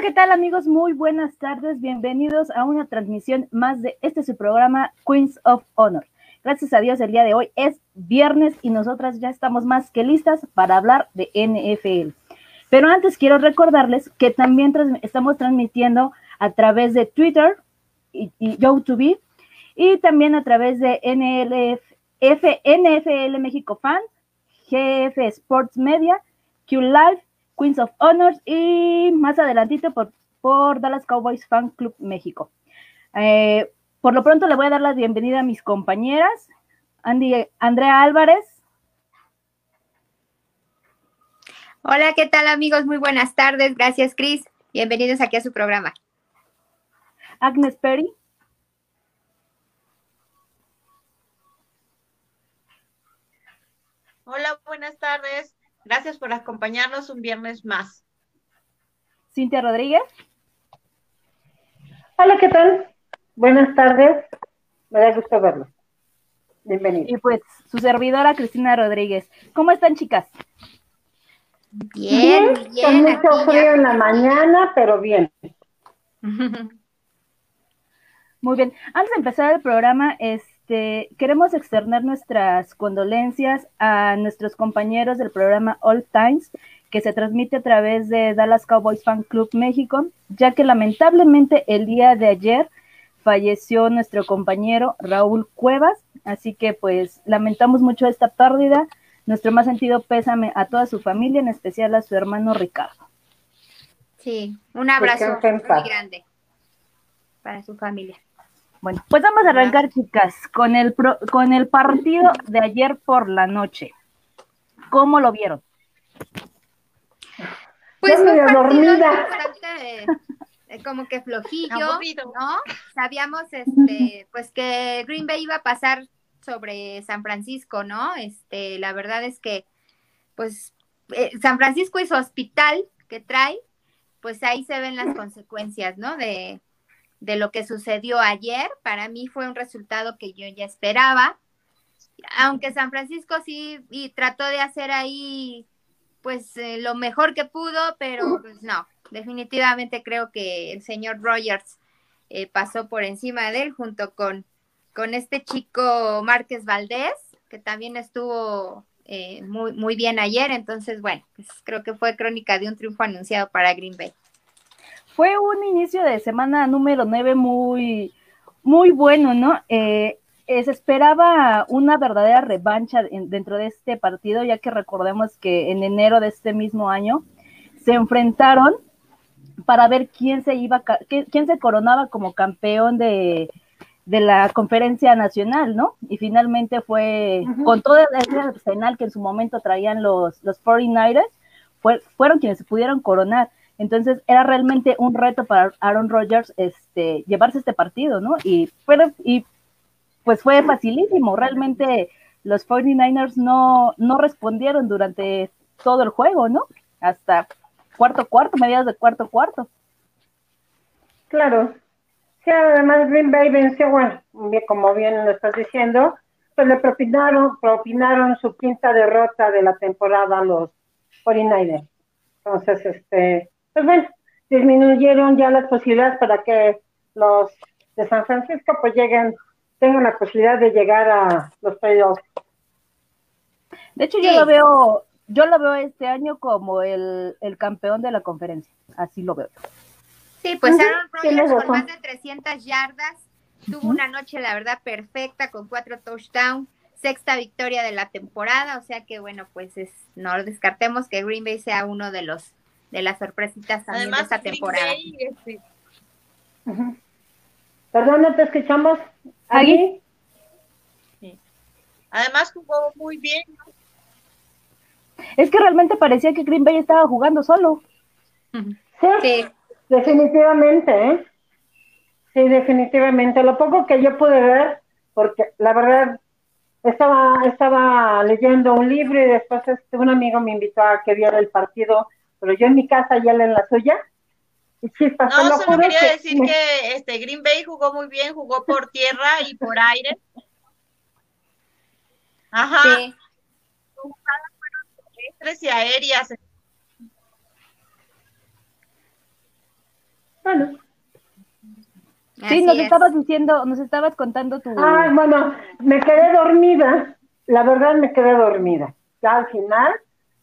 ¿qué tal amigos? Muy buenas tardes. Bienvenidos a una transmisión más de este su programa Queens of Honor. Gracias a Dios el día de hoy es viernes y nosotras ya estamos más que listas para hablar de NFL. Pero antes quiero recordarles que también estamos transmitiendo a través de Twitter y, YouTube y también a través de NLF, NFL México Fan, GF Sports Media, Q Live Queens of Honors y más adelantito por, por Dallas Cowboys Fan Club México. Eh, por lo pronto le voy a dar la bienvenida a mis compañeras, Andy, Andrea Álvarez. Hola, ¿qué tal amigos? Muy buenas tardes. Gracias, Cris. Bienvenidos aquí a su programa. Agnes Perry. Hola, buenas tardes. Gracias por acompañarnos un viernes más. Cintia Rodríguez. Hola, ¿qué tal? Buenas tardes. Me da gusto verlo. Bienvenido. Y pues su servidora Cristina Rodríguez. ¿Cómo están, chicas? Bien, bien. Con mucho frío en la mañana, pero bien. Muy bien. Antes de empezar el programa, es este, queremos externar nuestras condolencias a nuestros compañeros del programa All Times, que se transmite a través de Dallas Cowboys Fan Club México, ya que lamentablemente el día de ayer falleció nuestro compañero Raúl Cuevas, así que pues lamentamos mucho esta pérdida, nuestro más sentido pésame a toda su familia, en especial a su hermano Ricardo. Sí, un abrazo muy grande para su familia. Bueno, pues vamos a arrancar, chicas, con el, con el partido de ayer por la noche. ¿Cómo lo vieron? Pues fue dormida. Eh, como que flojillo, ¿no? Sabíamos este, pues que Green Bay iba a pasar sobre San Francisco, ¿no? Este, la verdad es que, pues, eh, San Francisco y su hospital que trae, pues ahí se ven las consecuencias, ¿no? De, de lo que sucedió ayer. Para mí fue un resultado que yo ya esperaba. Aunque San Francisco sí y trató de hacer ahí pues eh, lo mejor que pudo, pero pues no, definitivamente creo que el señor Rogers eh, pasó por encima de él junto con, con este chico Márquez Valdés, que también estuvo eh, muy, muy bien ayer. Entonces, bueno, pues creo que fue crónica de un triunfo anunciado para Green Bay fue un inicio de semana número 9 muy, muy bueno, ¿no? Eh, eh, se esperaba una verdadera revancha dentro de este partido, ya que recordemos que en enero de este mismo año se enfrentaron para ver quién se iba, quién se coronaba como campeón de, la conferencia nacional, ¿no? Y finalmente fue, con todo ese arsenal que en su momento traían los, los 49ers, fue, fueron quienes se pudieron coronar. Entonces era realmente un reto para Aaron Rodgers este, llevarse este partido, ¿no? Y, y pues fue facilísimo. Realmente los 49ers no, no respondieron durante todo el juego, ¿no? Hasta cuarto cuarto, mediados de cuarto cuarto. Claro. Sí, además Green Bay venció, bueno, como bien lo estás diciendo, pues le propinaron, propinaron su quinta derrota de la temporada a los 49ers. Entonces, este, pues bueno, disminuyeron ya las posibilidades para que los de San Francisco pues lleguen, tengan la posibilidad de llegar a los playoffs. De hecho, yo lo veo, yo lo veo este año como el, campeón de la conferencia, así lo veo. Sí, pues Aaron Rodgers con más de 300 yardas, tuvo una noche, la verdad, perfecta, con cuatro touchdowns, sexta victoria de la temporada, o sea que bueno, pues es, no descartemos que Green Bay sea uno de los de las sorpresitas también de esta temporada. Este... Perdón, no te escuchamos. ¿Ahí? Además jugó muy bien. Es que realmente parecía que Green Bay estaba jugando solo. Sí, definitivamente, ¿eh? Sí, definitivamente. Lo poco que yo pude ver, porque la verdad estaba estaba leyendo un libro y después este, un amigo me invitó a que viera el partido pero yo en mi casa y él en la suya. Y chispas, no, solo quería decir que este Green Bay jugó muy bien, jugó por tierra y por aire. Ajá. Sí. fueron terrestres y aéreas. Bueno. Sí, nos estabas diciendo, nos estabas contando tu... Ah, bueno, me quedé dormida, la verdad me quedé dormida. Ya al final,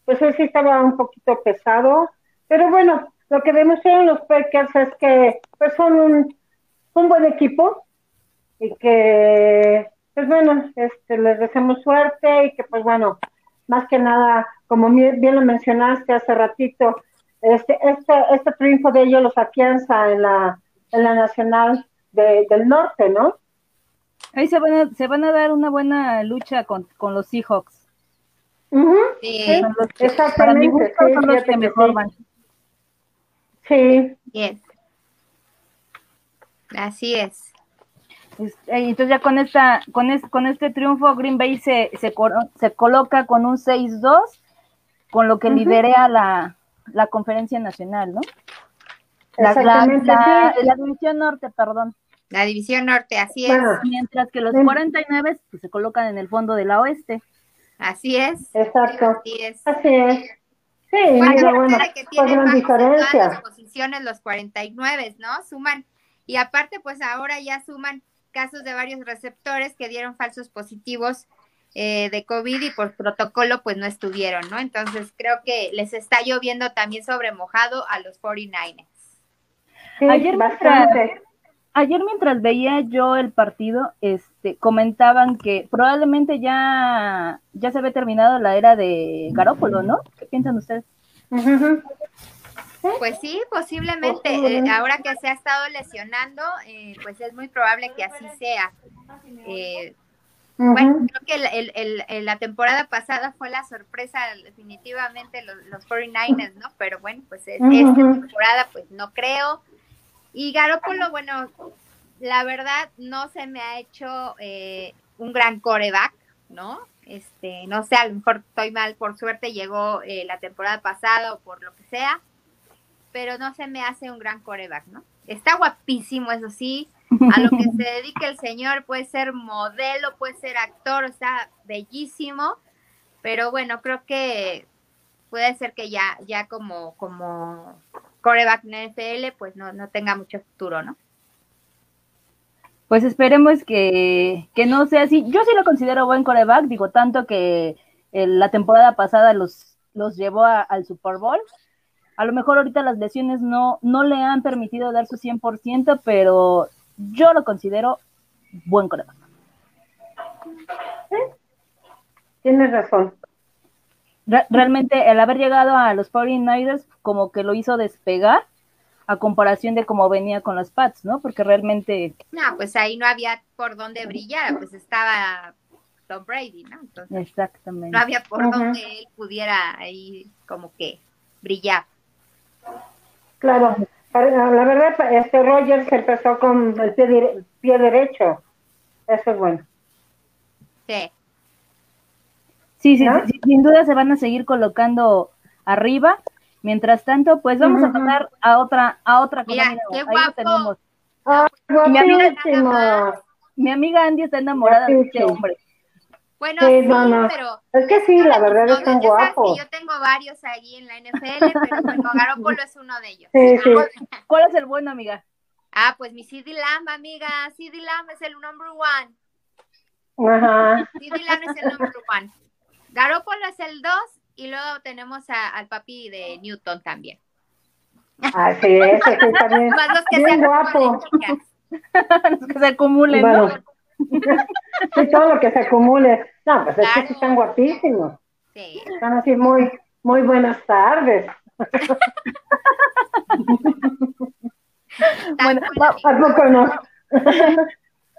pues hoy sí estaba un poquito pesado, pero bueno, lo que demostraron los Packers es que pues son un, un buen equipo y que, pues bueno, este, les deseamos suerte y que pues bueno, más que nada, como bien lo mencionaste hace ratito, este, este, este triunfo de ellos los afianza en la, en la nacional del norte, ¿no? Ahí se van a, se van a dar una buena lucha con, con los Seahawks. Sí. Exactamente. Para mi gusto son los que mejor van. Sí. Bien. Así es. Entonces ya con esta, con, con este triunfo Green Bay se, se, se coloca con un 6-2, con lo que lidera la, la conferencia nacional, ¿no? La, la, división norte, perdón. La división norte, así es. Mientras que los 49 pues, se colocan en el fondo de la oeste. Así es. Exacto. Así es. Así es. Sí, mira, bueno, que tienen diferencia. las posiciones los 49, ¿no? Suman. Y aparte, pues ahora ya suman casos de varios receptores que dieron falsos positivos eh, de COVID y por protocolo pues no estuvieron, ¿no? Entonces creo que les está lloviendo también sobre mojado a los 49ers. ayer, mientras, ayer mientras veía yo el partido, este, comentaban que probablemente ya, ya se había terminado la era de Garópolo, ¿no? ¿Qué piensan ustedes? Pues sí, posiblemente. Eh, ahora que se ha estado lesionando, eh, pues es muy probable que así sea. Eh, bueno, creo que la temporada pasada fue la sorpresa, definitivamente, los, los 49ers, ¿no? Pero bueno, pues esta temporada, pues no creo. Y Garoppolo, bueno, la verdad no se me ha hecho un gran coreback, ¿no? Este, no sé, a lo mejor estoy mal, por suerte llegó la temporada pasada o por lo que sea pero no se me hace un gran coreback, ¿no? Está guapísimo, eso sí, a lo que se dedica el señor, puede ser modelo, puede ser actor, está bellísimo, pero bueno, creo que puede ser que ya, ya como, como coreback en NFL, pues no, no tenga mucho futuro, ¿no? Pues esperemos que, que no sea así. Yo sí lo considero buen coreback, digo, tanto que eh, la temporada pasada los, los llevó al Super Bowl a lo mejor ahorita las lesiones no, no le han permitido dar su 100%, pero yo lo considero buen coreback. Tienes razón. realmente el haber llegado a los 49ers como que lo hizo despegar a comparación de cómo venía con los Pats, ¿no? Porque realmente... No, pues ahí no había por dónde brillar, pues estaba Tom Brady, ¿no? Exactamente. No había por dónde él pudiera ahí como que brillar. Claro, la verdad, este Rogers empezó con el pie, pie derecho. Eso es bueno. Sí. Sí, sí, sin duda se van a seguir colocando arriba. Mientras tanto, pues vamos a pasar a otra, a otra Mira, qué guapo. tenemos. mi, amiga, mi amiga Andy está enamorada de este hombre. Bueno, sí, pero... Es que sí, la verdad es tan guapo. yo tengo varios ahí en la NFL, pero bueno, Garoppolo es uno de ellos. Sí, sí. ¿Cuál es el bueno, amiga? Ah, pues mi CD Lamb, amiga. CD Lamb es el number one. Ajá. CD Lamb es el number one. Garoppolo es el dos y luego tenemos a, al papi de Newton también. Ah, sí, ese sí también. Más los que Bien guapo. los que se acumulen, bueno. ¿no? sí, todo lo que se acumule. No, pues es que están guapísimos. Sí. Están así muy, muy buenas tardes. bueno,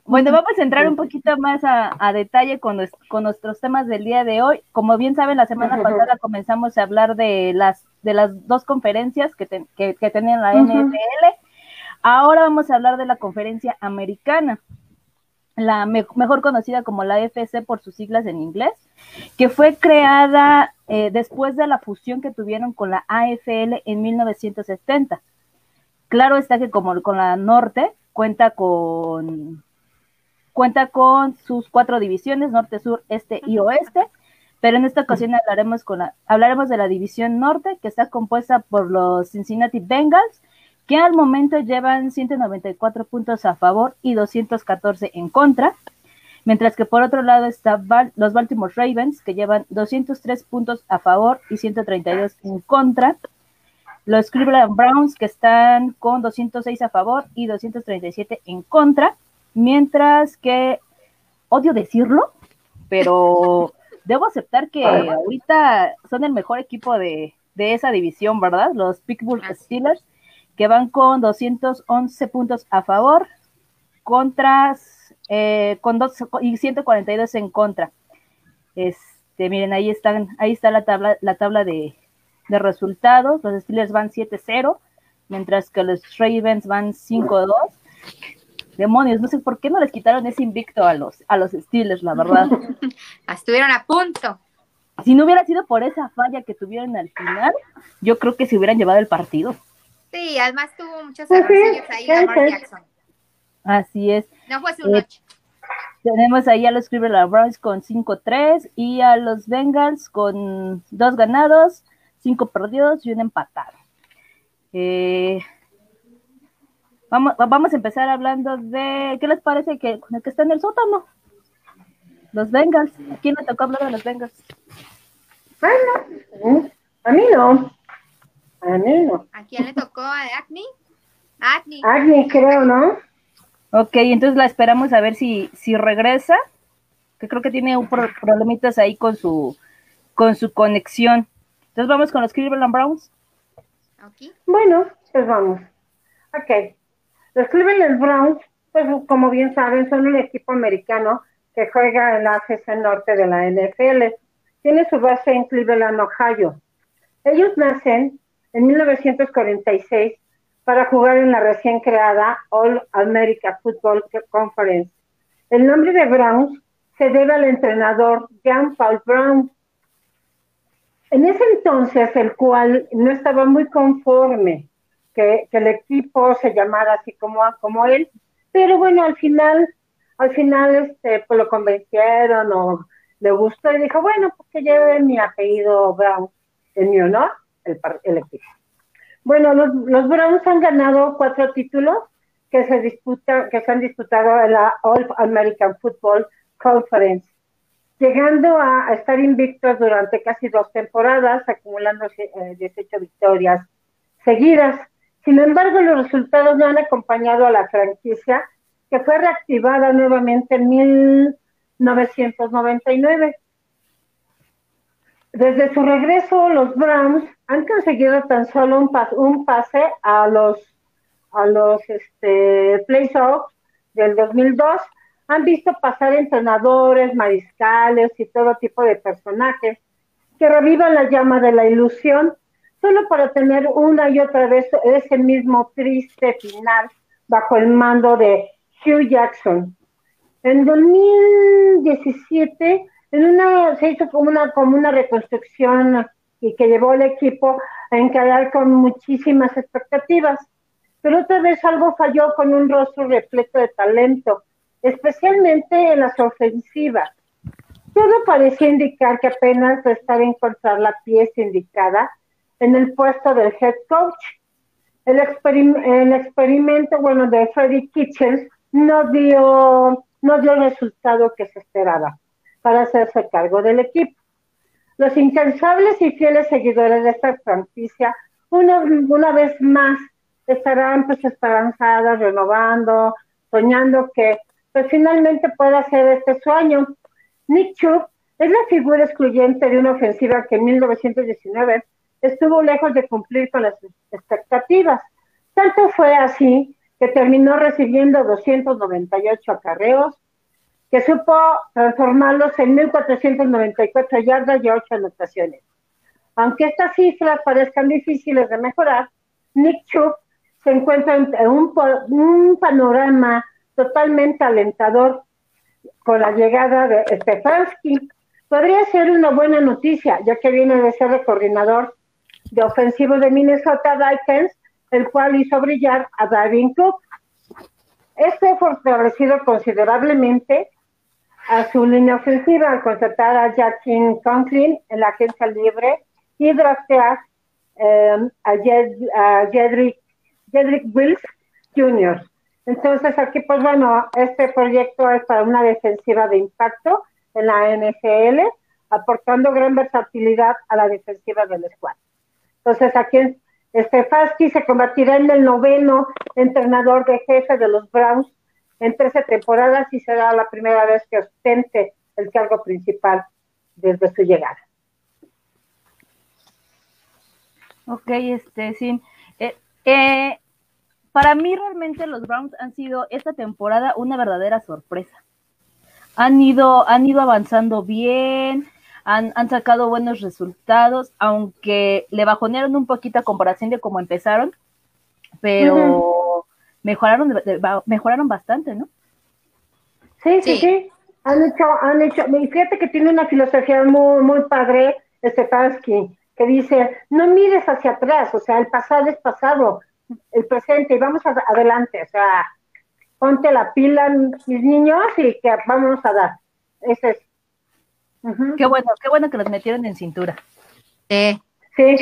bueno, vamos a entrar un poquito más a, detalle con, con, nuestros temas del día de hoy. Como bien saben, la semana pasada comenzamos a hablar de las, de las dos conferencias que, que, tenían la NFL. Ahora vamos a hablar de la conferencia americana la mejor conocida como la FC por sus siglas en inglés, que fue creada eh, después de la fusión que tuvieron con la AFL en 1970. Claro está que como con la norte cuenta con cuenta con sus cuatro divisiones, norte, sur, este y oeste, pero en esta ocasión hablaremos con la, hablaremos de la división norte, que está compuesta por los Cincinnati Bengals, que al momento llevan 194 puntos a favor y 214 en contra. Mientras que por otro lado están los Baltimore Ravens, que llevan 203 puntos a favor y 132 en contra. Los Cleveland Browns, que están con 206 a favor y 237 en contra. Mientras que, odio decirlo, pero debo aceptar que ahorita son el mejor equipo de, de esa división, ¿verdad? Los Pittsburgh Steelers, que van con 211 puntos a favor contra eh, con dos y 142 en contra. Este, miren, ahí están, ahí está la tabla, la tabla de, de resultados. Los Steelers van 7-0, mientras que los Ravens van 5-2. Demonios, no sé por qué no les quitaron ese invicto a los, a los Steelers, la verdad. Estuvieron a punto. Si no hubiera sido por esa falla que tuvieron al final, yo creo que se hubieran llevado el partido. Sí, además tuvo muchos errores ahí Lamar Jackson. Así es. No fue su noche. Tenemos ahí a los Cleveland Browns con 5-3 y a los Bengals con dos ganados, cinco perdidos y un empatado. Eh, vamos, vamos a empezar hablando de qué les parece que con el que está en el sótano. Los Bengals. ¿A quién le tocó hablar de los Bengals? Bueno, a mí no. A mí no. ¿A quién le tocó? ¿A Acne? Acne. Acne, creo, ¿no? Ok, entonces la esperamos a ver si, si regresa, que creo que tiene un problemitas ahí con su, con su conexión. Entonces vamos con los Cleveland Browns. Okay. Bueno, pues vamos. Ok. Los Cleveland Browns, pues como bien saben, son un equipo americano que juega en la AFC Norte de la NFL. Tiene su base en Cleveland, Ohio. Ellos nacen en 1946 para jugar en la recién creada All America Football Conference. El nombre de Browns se debe al entrenador John Paul Brown. En ese entonces, el cual no estaba muy conforme que, el equipo se llamara así como, como él, pero bueno, al final, al final este, pues lo convencieron o le gustó y dijo, bueno, pues que lleve mi apellido Brown en mi honor, el, el equipo. Bueno, los, Browns han ganado cuatro títulos que se disputa, que se han disputado en la All American Football Conference, llegando a, estar invictos durante casi dos temporadas, acumulando 18 eh, victorias seguidas. Sin embargo, los resultados no han acompañado a la franquicia, que fue reactivada nuevamente en 1999. Desde su regreso, los Browns han conseguido tan solo un, pase a los a los este, playoffs del 2002. Han visto pasar entrenadores, mariscales y todo tipo de personajes que revivan la llama de la ilusión solo para tener una y otra vez ese mismo triste final bajo el mando de Hugh Jackson. En 2017 en una, se hizo como una, reconstrucción y que llevó al equipo a encarar con muchísimas expectativas. Pero otra vez algo falló con un rostro repleto de talento, especialmente en las ofensivas. Todo parecía indicar que apenas estaba encontrar la pieza indicada en el puesto del head coach. El, el experimento, bueno, de Freddy Kitchens no dio, no dio el resultado que se esperaba para hacerse cargo del equipo. Los incansables y fieles seguidores de esta franquicia, una, una vez más, estarán pues esperanzadas, renovando, soñando que pues finalmente pueda ser este sueño. Nick Chubb es la figura excluyente de una ofensiva que en 1919 estuvo lejos de cumplir con las expectativas. Tanto fue así que terminó recibiendo 298 acarreos, que supo transformarlos en 1.494 yardas y 8 anotaciones. Aunque estas cifras parezcan difíciles de mejorar, Nick Chubb se encuentra en un, un panorama totalmente alentador con la llegada de Stefanski. Podría ser una buena noticia, ya que viene de ser el coordinador de ofensivo de Minnesota Vikings, el cual hizo brillar a Davin Cook. Este fortalecido considerablemente a su línea ofensiva al contratar a Jackie Conklin en la agencia libre y draftear em, a, Jedrick Jedrick Wills Jr. Entonces aquí, pues bueno, este proyecto es para una defensiva de impacto en la NFL, aportando gran versatilidad a la defensiva del squad. Entonces aquí Stefanski se convertirá en el noveno entrenador de jefe de los Browns en 13 temporadas y será la primera vez que ostente el cargo principal desde su llegada. Ok, este, sí. Eh, eh, para mí realmente los Browns han sido esta temporada una verdadera sorpresa. Han ido, han ido avanzando bien, han, han sacado buenos resultados, aunque le bajonearon un poquito a comparación de cómo empezaron, pero mejoraron, mejoraron bastante, ¿no? Sí, sí, sí, Han hecho, han hecho, fíjate que tiene una filosofía muy, muy padre, Stefanski que dice, no mires hacia atrás, o sea, el pasado es pasado, el presente, y vamos adelante, o sea, ponte la pila, mis niños, y que vamos a dar. Ese es. Qué bueno, qué bueno que los metieron en cintura. Sí. Sí.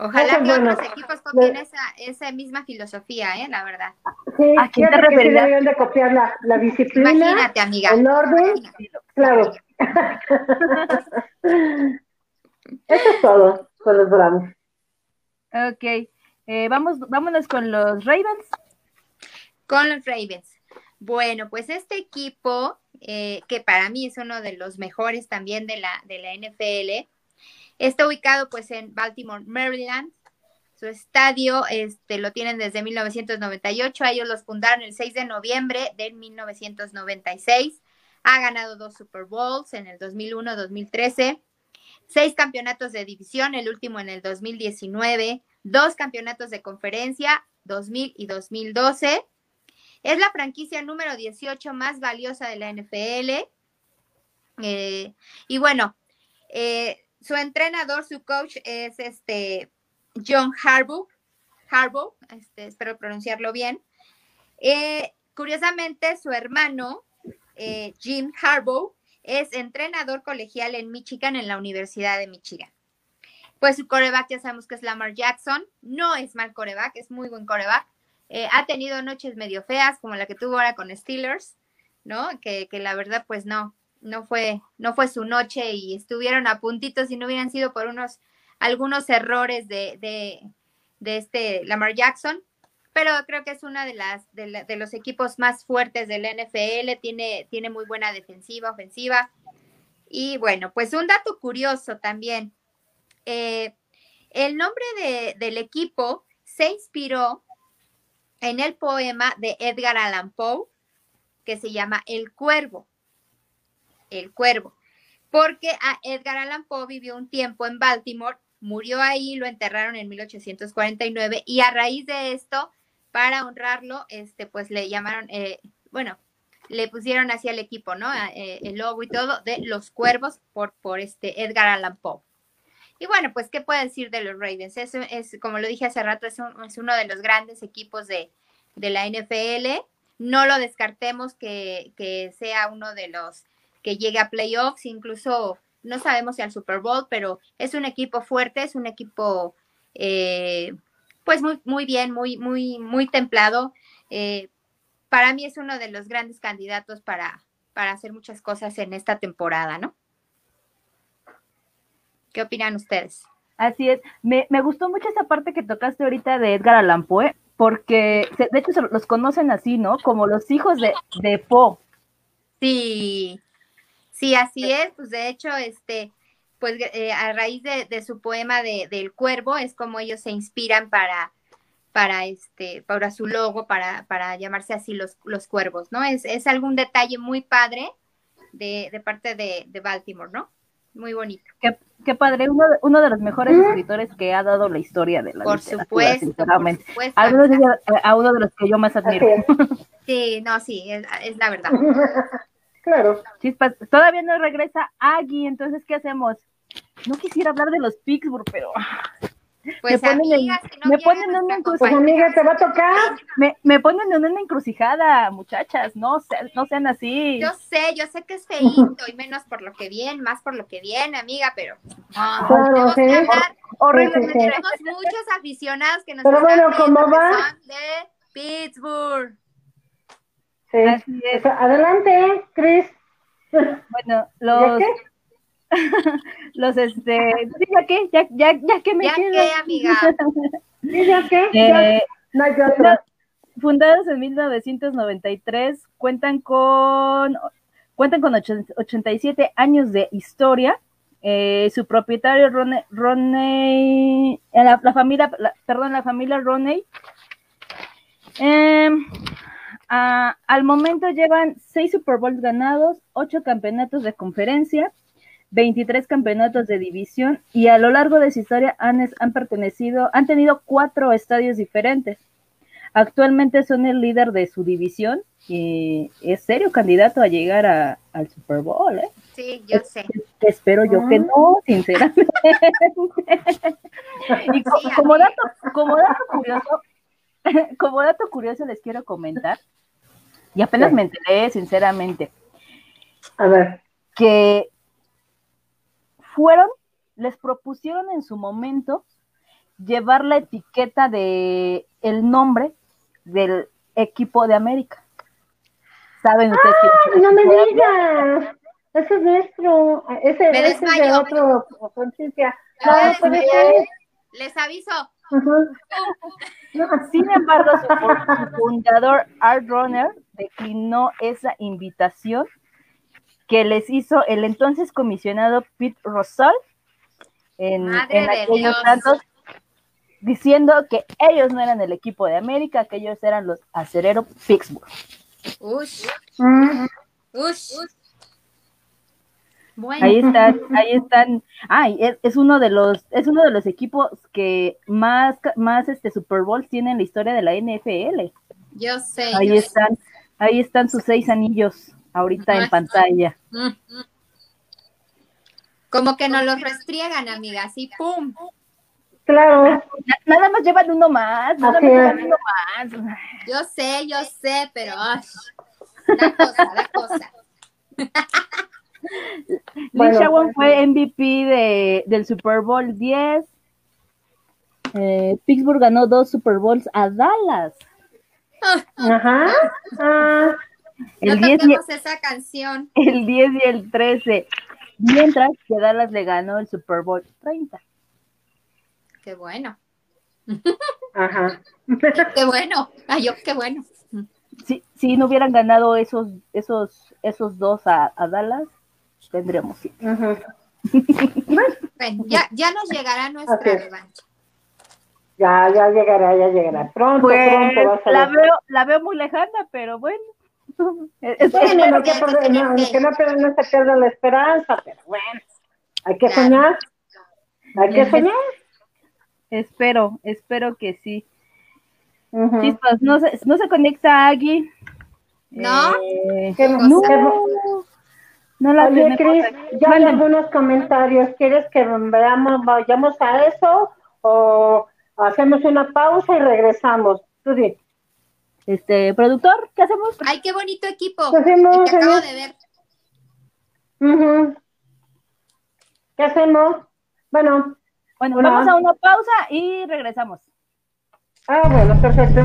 Ojalá que otros equipos copien esa, esa misma filosofía, ¿eh? La verdad. Sí, ¿A quién te referirías? de copiar la, la disciplina, Imagínate, amiga. el orden, claro. Eso es todo con los Browns. Ok, eh, vamos, vámonos con los Ravens. Con los Ravens. Bueno, pues este equipo, eh, que para mí es uno de los mejores también de la, de la NFL, está ubicado pues en Baltimore, Maryland. Su estadio este, lo tienen desde 1998. Ellos los fundaron el 6 de noviembre de 1996. Ha ganado dos Super Bowls en el 2001, 2013 seis campeonatos de división, el último en el 2019, dos campeonatos de conferencia, 2000 y 2012. Es la franquicia número 18 más valiosa de la NFL. Eh, y bueno, eh, su entrenador, su coach es este John Harbaugh, Harbaugh este, espero pronunciarlo bien. Eh, curiosamente, su hermano, Jim Harbaugh, es entrenador colegial en Michigan, en la Universidad de Michigan. Pues su coreback ya sabemos que es Lamar Jackson, no es mal coreback, es muy buen coreback. Eh, ha tenido noches medio feas, como la que tuvo ahora con Steelers, ¿no? Que, la verdad, pues no, no fue, no fue su noche y estuvieron a puntitos y no hubieran sido por unos, algunos errores de, de, de este Lamar Jackson pero creo que es una de las de, los equipos más fuertes del NFL, tiene, tiene muy buena defensiva, ofensiva. Y bueno, pues un dato curioso también. Eh, el nombre del equipo se inspiró en el poema de Edgar Allan Poe, que se llama El Cuervo. El Cuervo. Porque a Edgar Allan Poe vivió un tiempo en Baltimore, murió ahí, lo enterraron en 1849 y a raíz de esto para honrarlo, este, pues le llamaron, eh, bueno, le pusieron así al equipo, ¿no? Eh, el logo y todo de los cuervos por, por este Edgar Allan Poe. Y bueno, pues, ¿qué puede decir de los Ravens? Es, es como lo dije hace rato, es, es uno de los grandes equipos de, de, la NFL. No lo descartemos que, que sea uno de los que llegue a playoffs, incluso no sabemos si al Super Bowl, pero es un equipo fuerte, es un equipo eh, pues muy, muy bien, muy, muy, muy templado. Eh, para mí es uno de los grandes candidatos para, para hacer muchas cosas en esta temporada, ¿no? ¿Qué opinan ustedes? Así es. Me, gustó mucho esa parte que tocaste ahorita de Edgar Allan Poe, porque de hecho los conocen así, ¿no? Como los hijos de, de Poe. Sí, sí, así es. Pues de hecho, este, pues eh, a raíz de, su poema de, del cuervo es como ellos se inspiran para, para este, para su logo, para, para llamarse así los, los cuervos, ¿no? Es, es algún detalle muy padre de, de parte de, de, Baltimore, ¿no? Muy bonito. Qué, padre, uno de, uno de los mejores escritores que ha dado la historia de la por supuesto, sinceramente. a uno de los que yo más admiro. Sí, no, sí, es, es la verdad. Claro. Chispas, todavía no regresa Agui, entonces, ¿qué hacemos? No quisiera hablar de los Pittsburgh, pero. Pues me ponen, amiga, en, me ponen en una encrucijada. Pues amiga, te va a tocar. Me, me ponen en una encrucijada, muchachas. No, no sean así. Yo sé, yo sé que es feito y menos por lo que viene, más por lo que viene, amiga, pero claro, sí. Horrible. Tenemos muchos aficionados que nos Pero bueno, ¿cómo va? de Pittsburgh. Sí. Así es. Adelante, Chris. Bueno, los los este, ¿ya qué? ¿Ya, ya, ya qué me ¿Ya qué, amiga? ¿Ya qué? Eh, no hay fundados en 1993, cuentan con cuentan con 87 años de historia. Eh, su propietario Roney, Roney la, la, familia, perdón, la familia Roney. Eh, a, al momento llevan seis Super Bowls ganados, ocho campeonatos de conferencia, 23 campeonatos de división y a lo largo de su historia han, han pertenecido, han tenido cuatro estadios diferentes. Actualmente son el líder de su división y es serio candidato a llegar a, al Super Bowl. ¿eh? Sí, yo sé. espero yo que ah. no, sinceramente. y como, dato, como dato curioso, como dato curioso les quiero comentar, y apenas me enteré, sinceramente. A ver. Que fueron, les propusieron en su momento llevar la etiqueta de el nombre del equipo de América. ¿Saben ustedes ¡Ah, No me digas. Ese es nuestro. Ese, es de otro conciencia. Les aviso. Sin embargo, su, fundador, Art Runner, declinó esa invitación que les hizo el entonces comisionado Pete Rosal en, aquellos tantos, diciendo que ellos no eran el equipo de América, que ellos eran los acerero Pittsburgh. Ush. Mm. Ush. Ahí están, ahí están. Ay, es, uno de los, es uno de los equipos que más, más este Super Bowl tiene en la historia de la NFL. Yo sé. Ahí están, ahí están sus seis anillos ahorita en pantalla. Como que nos los restriegan, amiga, así pum. Claro. Nada más llevan uno más, nada más llevan uno más. Yo sé, yo sé, pero ay, la cosa, la cosa. Lynn fue MVP de, del Super Bowl 10. Eh, Pittsburgh ganó dos Super Bowls a Dallas. Ajá. Ah. El no 10 y, esa canción. El 10 y el 13. Mientras que Dallas le ganó el Super Bowl 30. Qué bueno. Ajá. Qué bueno. Ay, yo, qué bueno. Si, si no hubieran ganado esos, esos, esos dos a, a Dallas, tendríamos bueno, ya, ya nos llegará nuestra revancha. Ya, ya llegará, ya llegará. Pronto, pues, pronto va a La veo, la veo muy lejana, pero bueno. Es, bueno, que, no, que no, no se pierda la esperanza, pero bueno, hay que soñar. Hay que soñar. Espero, espero que sí. Chispas, no se, no se conecta Agui. ¿No? Eh, no. No la Oye, Cris, ya hay algunos comentarios. ¿Quieres que veamos, vayamos a eso o hacemos una pausa y regresamos? Tú di. Este, productor, ¿qué hacemos? Ay, qué bonito equipo. ¿Qué hacemos? acabo de ver. ¿Qué hacemos? Bueno. Bueno, vamos a una pausa y regresamos. Ah, bueno, perfecto.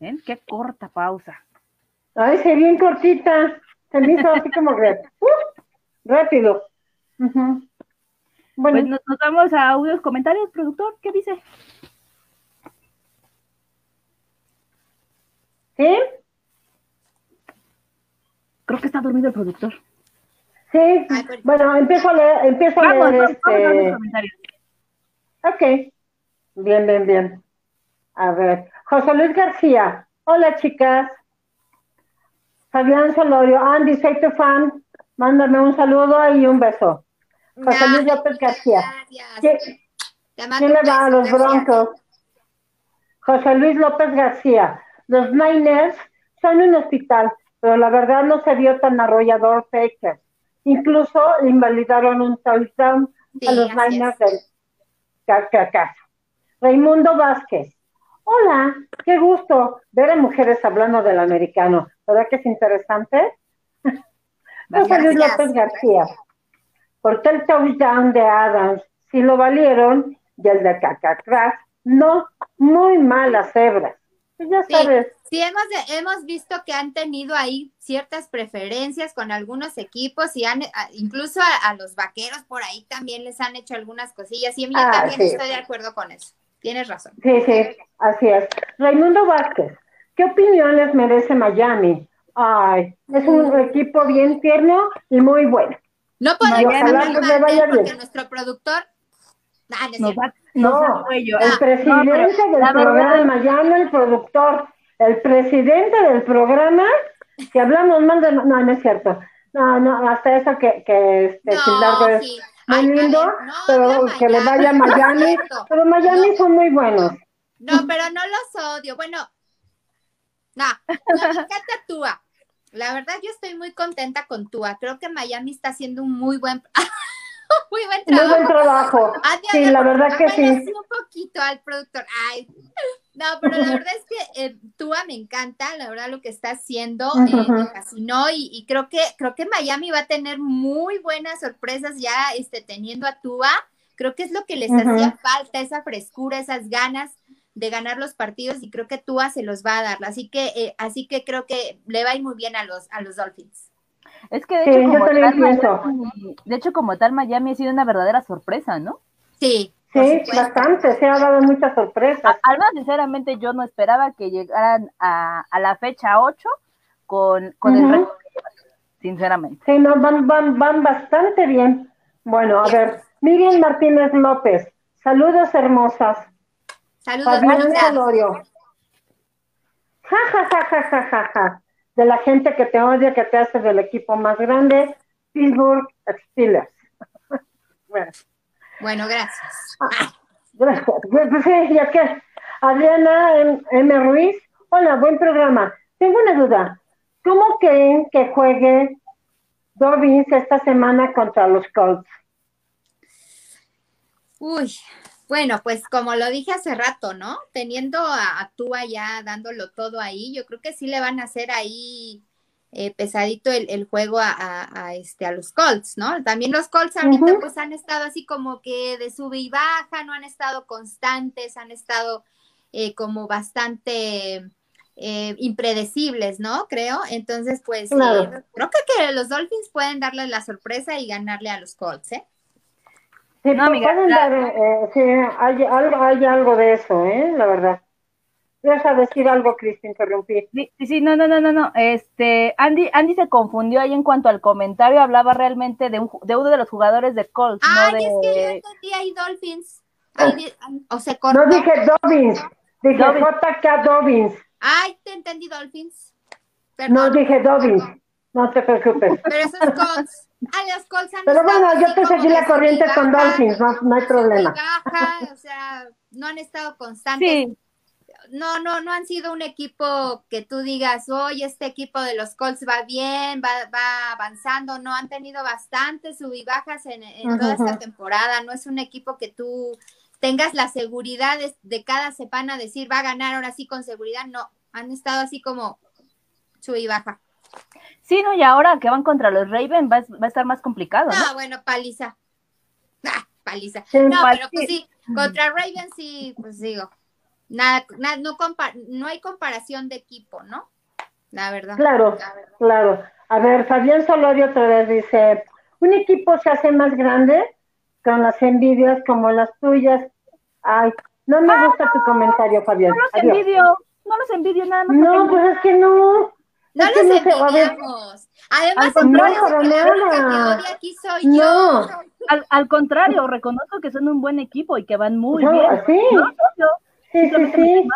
¿Ven? Qué corta pausa. Ay, se bien cortita. Se me hizo así como uh, rápido. Bueno. Pues nos, vamos a audios, comentarios, productor, ¿qué dice? ¿Sí? Creo que está dormido el productor. Sí, bueno, empiezo a leer, empiezo a leer este... Ok, bien, bien, bien. A ver, José Luis García. Hola, chicas. Fabián Solorio. Andy, soy tu fan. Mándame un saludo y un beso. José Luis López García. ¿Quién le va a los Broncos? José Luis López García. Los Niners son un hospital, pero la verdad no se vio tan arrollador Faker. Incluso invalidaron un touchdown a los Niners del casa. Raimundo Vázquez. Hola, qué gusto ver a mujeres hablando del americano. ¿Verdad que es interesante? José Luis López García. Porque el touchdown de Adams sí lo valieron y el de Cacacras no, muy malas hebras. Pues ya sabes. Sí, hemos, hemos visto que han tenido ahí ciertas preferencias con algunos equipos y han, incluso a, los vaqueros por ahí también les han hecho algunas cosillas y yo ah, también estoy de acuerdo con eso. Tienes razón. Sí, sí, así es. Raimundo Vázquez, ¿qué opinión les merece Miami? Ay, es un mm. equipo bien tierno y muy bueno. No podemos hablar porque nuestro productor ah, no, el presidente del programa de Miami, el productor, el presidente del programa, que hablamos mal de... No, no es cierto. No, no, hasta eso que, que este, no, es muy lindo, pero que le vaya a Miami. pero Miami son muy buenos. No, pero no los odio. Bueno, no, me encanta Tua. La verdad, yo estoy muy contenta con Tua. Creo que Miami está haciendo un muy buen... muy buen trabajo. Muy buen trabajo. sí, la verdad que sí. Un poquito al productor. Ay, no, pero la verdad es que eh, Tua me encanta, la verdad lo que está haciendo eh, me fascinó y, y, creo que creo que Miami va a tener muy buenas sorpresas ya este teniendo a Tua. Creo que es lo que les hacía falta, esa frescura, esas ganas de ganar los partidos y creo que Tua se los va a dar. Así que eh, así que creo que le va a ir muy bien a los a los Dolphins. Es que de hecho, como tal, Miami, de hecho, como tal, Miami ha sido una verdadera sorpresa, ¿no? Sí. Sí, bastante, se ha dado muchas sorpresas. Alma, sinceramente, yo no esperaba que llegaran a, a la fecha 8 con, con el resto, sinceramente. Sí, no, van, van, van bastante bien. Bueno, a ver, Miriam Martínez López, saludos hermosas. Saludos, Fabián Ja, ja, ja, ja, ja, ja, ja de la gente que te odia, que te hace del equipo más grande, Pittsburgh Steelers. bueno. gracias. Ah, gracias. Pues, pues sí, ya que Adriana M. Ruiz, hola, buen programa. Tengo una duda. ¿Cómo creen que juegue Dobbins esta semana contra los Colts? Uy, bueno, pues como lo dije hace rato, ¿no? Teniendo a, Tua ya dándolo todo ahí, yo creo que sí le van a hacer ahí eh, pesadito el, juego a, este, a los Colts, ¿no? También los Colts ahorita pues han estado así como que de sube y baja, no han estado constantes, han estado eh, como bastante eh, impredecibles, ¿no? Creo. Entonces, pues creo que, que los Dolphins pueden darle la sorpresa y ganarle a los Colts, ¿eh? Sí, no, amiga, eh, sí, hay algo, hay algo de eso, ¿eh? La verdad. ¿Vas a decir algo, Cristi? Interrumpí. Sí, sí, no, no, no, no, no. Este, Andy, Andy se confundió ahí en cuanto al comentario, hablaba realmente de, un, de uno de los jugadores de Colts, Ay, no de... es que yo entendí ahí Dolphins. o se cortó. No dije Dolphins, dije JK Dolphins. Ay, te entendí Dolphins. No dije Dolphins, no te preocupes. Pero eso es Colts. A los Colts han Pero bueno, yo te seguí la corriente con Dolphins, no, hay problema. o sea, no han estado constantes. No, no, no han sido un equipo que tú digas, oye, este equipo de los Colts va bien, va, va avanzando. No, han tenido bastantes sub y bajas en, toda esta temporada. No es un equipo que tú tengas la seguridad de, cada semana decir, va a ganar ahora sí con seguridad. No, han estado así como sub y baja. Sí, no, y ahora que van contra los Ravens va, a estar más complicado. No, ¿no? bueno, paliza. Ah, paliza. no, pero pues sí, contra Ravens sí, pues digo, nada, nada no, no hay comparación de equipo, ¿no? La verdad. Claro, claro. A ver, Fabián Solorio otra vez dice, un equipo se hace más grande con las envidias como las tuyas. Ay, no me ah, gusta tu comentario, Fabián. No los envidio, no los envidio nada más. No, pues es que no. No los envidiamos. Además, al contrario, que aquí soy yo. Al, al, contrario, reconozco que son un buen equipo y que van muy bien. Sí, sí, sí, sí.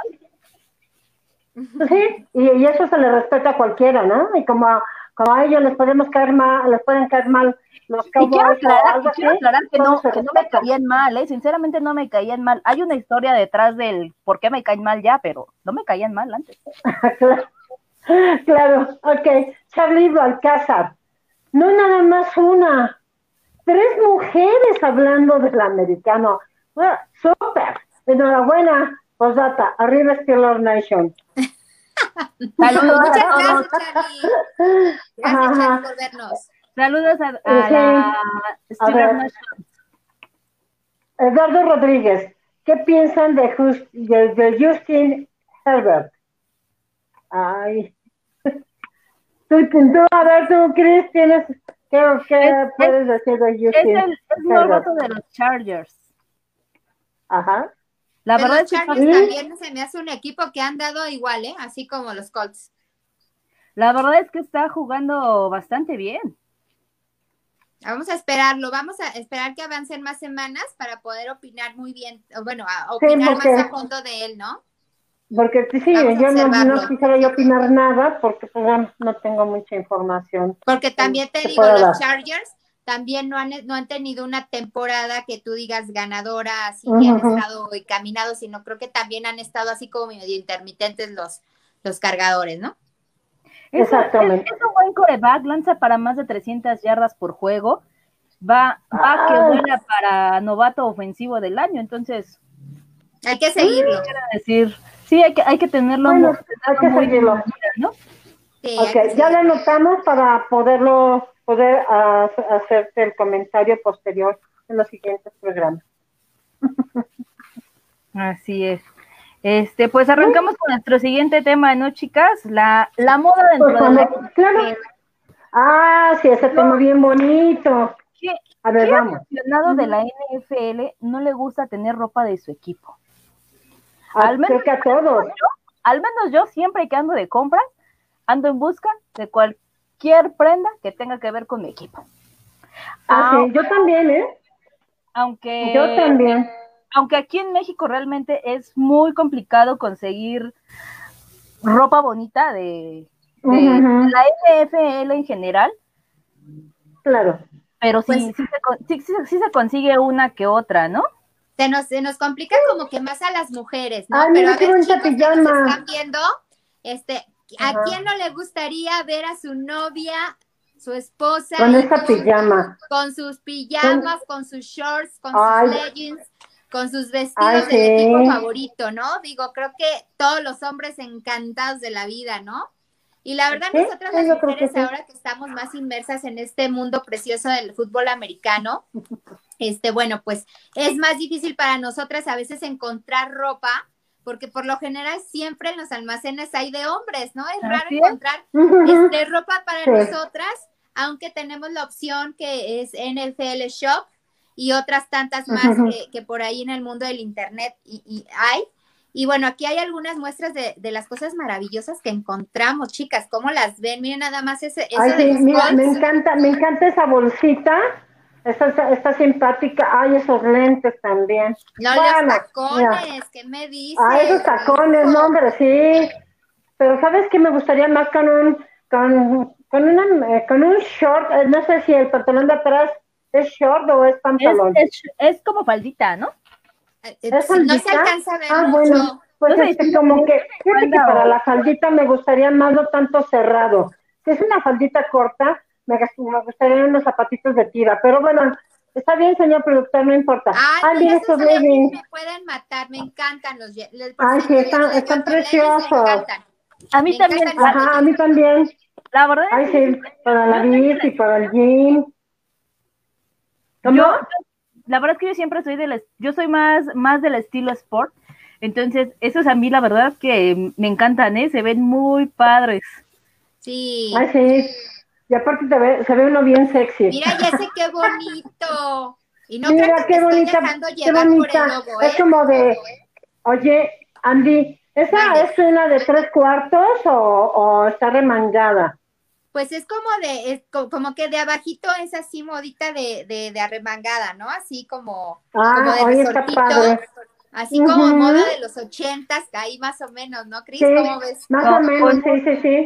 Sí, y, y, eso se le respeta a cualquiera, ¿no? Y como a, como a ellos les podemos caer mal, les pueden caer mal los Cowboys. Y quiero aclarar, y quiero aclarar que, no, que no me caían mal, ¿eh? Sinceramente no me caían mal. Hay una historia detrás del por qué me caen mal ya, pero no me caían mal antes. claro. Claro, ok. Charlie Alcázar. No nada más una. Tres mujeres hablando del americano. Super, Súper. Enhorabuena. Posdata, arriba Steelers Nation. Saludos Muchas gracias, Chani. Gracias, Chani, por vernos. Saludos a, a la Steelers Nation. Eduardo Rodríguez, ¿qué piensan de, Just, de, de Justin Herbert? Ay. Tú, tú, a ver, tú, Chris, tienes, ¿qué, qué puedes decir de Justin Es el es novato de los Chargers. Ajá. La Pero verdad los es que Chargers también se me hace un equipo que han dado igual, ¿eh? Así como los Colts. La verdad es que está jugando bastante bien. Vamos a esperarlo, vamos a esperar que avancen más semanas para poder opinar muy bien, bueno, a Sí, opinar porque- más a fondo de él, ¿no? Porque sí, Vamos a yo no, no quisiera yo opinar nada porque pues, bueno, no tengo mucha información. Porque también te digo, los dar. Chargers también no han, no han tenido una temporada que tú digas ganadora, así que han estado encaminados, sino creo que también han estado así como medio intermitentes los, los cargadores, ¿no? Exactamente. Es, es un buen coreback, lanza para más de 300 yardas por juego. Va, va que Ah. vuela para novato ofensivo del año. Entonces, Hay que seguirlo. quiero decir, sí, hay que, hay que tenerlo, Bueno, muy- hay que muy seguirlo. ¿no? Sí, hay Ok, que ya lo anotamos para poderlo, poder ah, hacerte el comentario posterior en los siguientes programas. Así es. Este, pues arrancamos con nuestro siguiente tema, ¿no, chicas? La, la moda dentro Pues de la cuando- claro. Ah, sí, ese tema bien bonito. ¿Qué, A ver, qué vamos. aficionado de la NFL no le gusta tener ropa de su equipo? Al menos- Creo que a todos. Al menos yo siempre que ando de compras, ando en busca de cualquier prenda que tenga que ver con mi equipo. Ah, sí, yo también, ¿eh? Aunque, Yo también. aunque aquí en México realmente es muy complicado conseguir ropa bonita de, la NFL en general, Claro. pero sí, Pues- sí, se, sí- sí se consigue una que otra, ¿no? Se nos, se nos complica como que más a las mujeres, ¿no? Ay, Pero mira a ver, bonita chicos que nos pijama. están viendo, este, ¿a Ajá. quién no le gustaría ver a su novia, su esposa, Con y esa pijama. con sus pijamas, con sus shorts, con Ay. sus leggings, con sus vestidos Ay, del sí. equipo favorito, ¿no? Digo, creo que todos los hombres encantados de la vida, ¿no? Y la verdad, Sí, nosotras las mujeres, que sí. ahora que estamos más inmersas en este mundo precioso del fútbol americano, este, bueno, pues es más difícil para nosotras a veces encontrar ropa, porque por lo general siempre en los almacenes hay de hombres, ¿no? Es raro encontrar este, ropa para Sí. nosotras, aunque tenemos la opción que es NFL Shop y otras tantas más que, que por ahí en el mundo del Internet y, y hay. Y bueno, aquí hay algunas muestras de, de las cosas maravillosas que encontramos, chicas. ¿Cómo las ven? Miren nada más ese, eso Ay, sí, mira, me encanta, me encanta esa bolsita. Está, está simpática. Ay, esos lentes también. No, Bueno, los tacones, ¿qué me dices? Ah, esos tacones, no, hombre, sí. Pero ¿sabes qué me gustaría más con un, con, con una, eh, con un short? Eh, no sé si el pantalón de atrás es short o es pantalón. es, es como faldita, ¿no? Eh, ¿Es no se faldita? alcanza a ver Ah, mucho. bueno, pues Entonces, este, sí, como que, fíjate que para la faldita me gustaría más no tanto cerrado. Si es una faldita corta, me, gas- me gustaría unos zapatitos de tira, pero bueno, está bien, señor productor, no importa. Ay, Ah, mira, mira esos me pueden matar, me encantan los los- Ay, sí, los están- están preciosos. Me encantan. A mí Me también. Ajá, a mí también. La verdad Ay, sí, para la bici, para el gym. ¿Cómo? yo, la verdad es que yo siempre soy del, es- yo soy más, más del estilo sport, entonces esos a mí la verdad que me encantan, ¿eh? Se ven muy padres. Sí. Ay, sí. Y aparte te ve- se ve uno bien sexy. Mira, Jesse, qué bonito. Y no Mira, creo que qué bonita, dejando qué llevar por el bonita. logo, ¿eh? Es como de, oye, Andy, ¿esa es una de tres cuartos o, o está remangada? Pues es como de, es co- como que de abajito es así modita de, de, de arremangada, ¿no? Así como, como Ah, de oye, está padre. Así como moda de los ochentas, ahí más o menos, ¿no, Cris? Sí, ¿Cómo ves? más o menos, sí, sí, sí.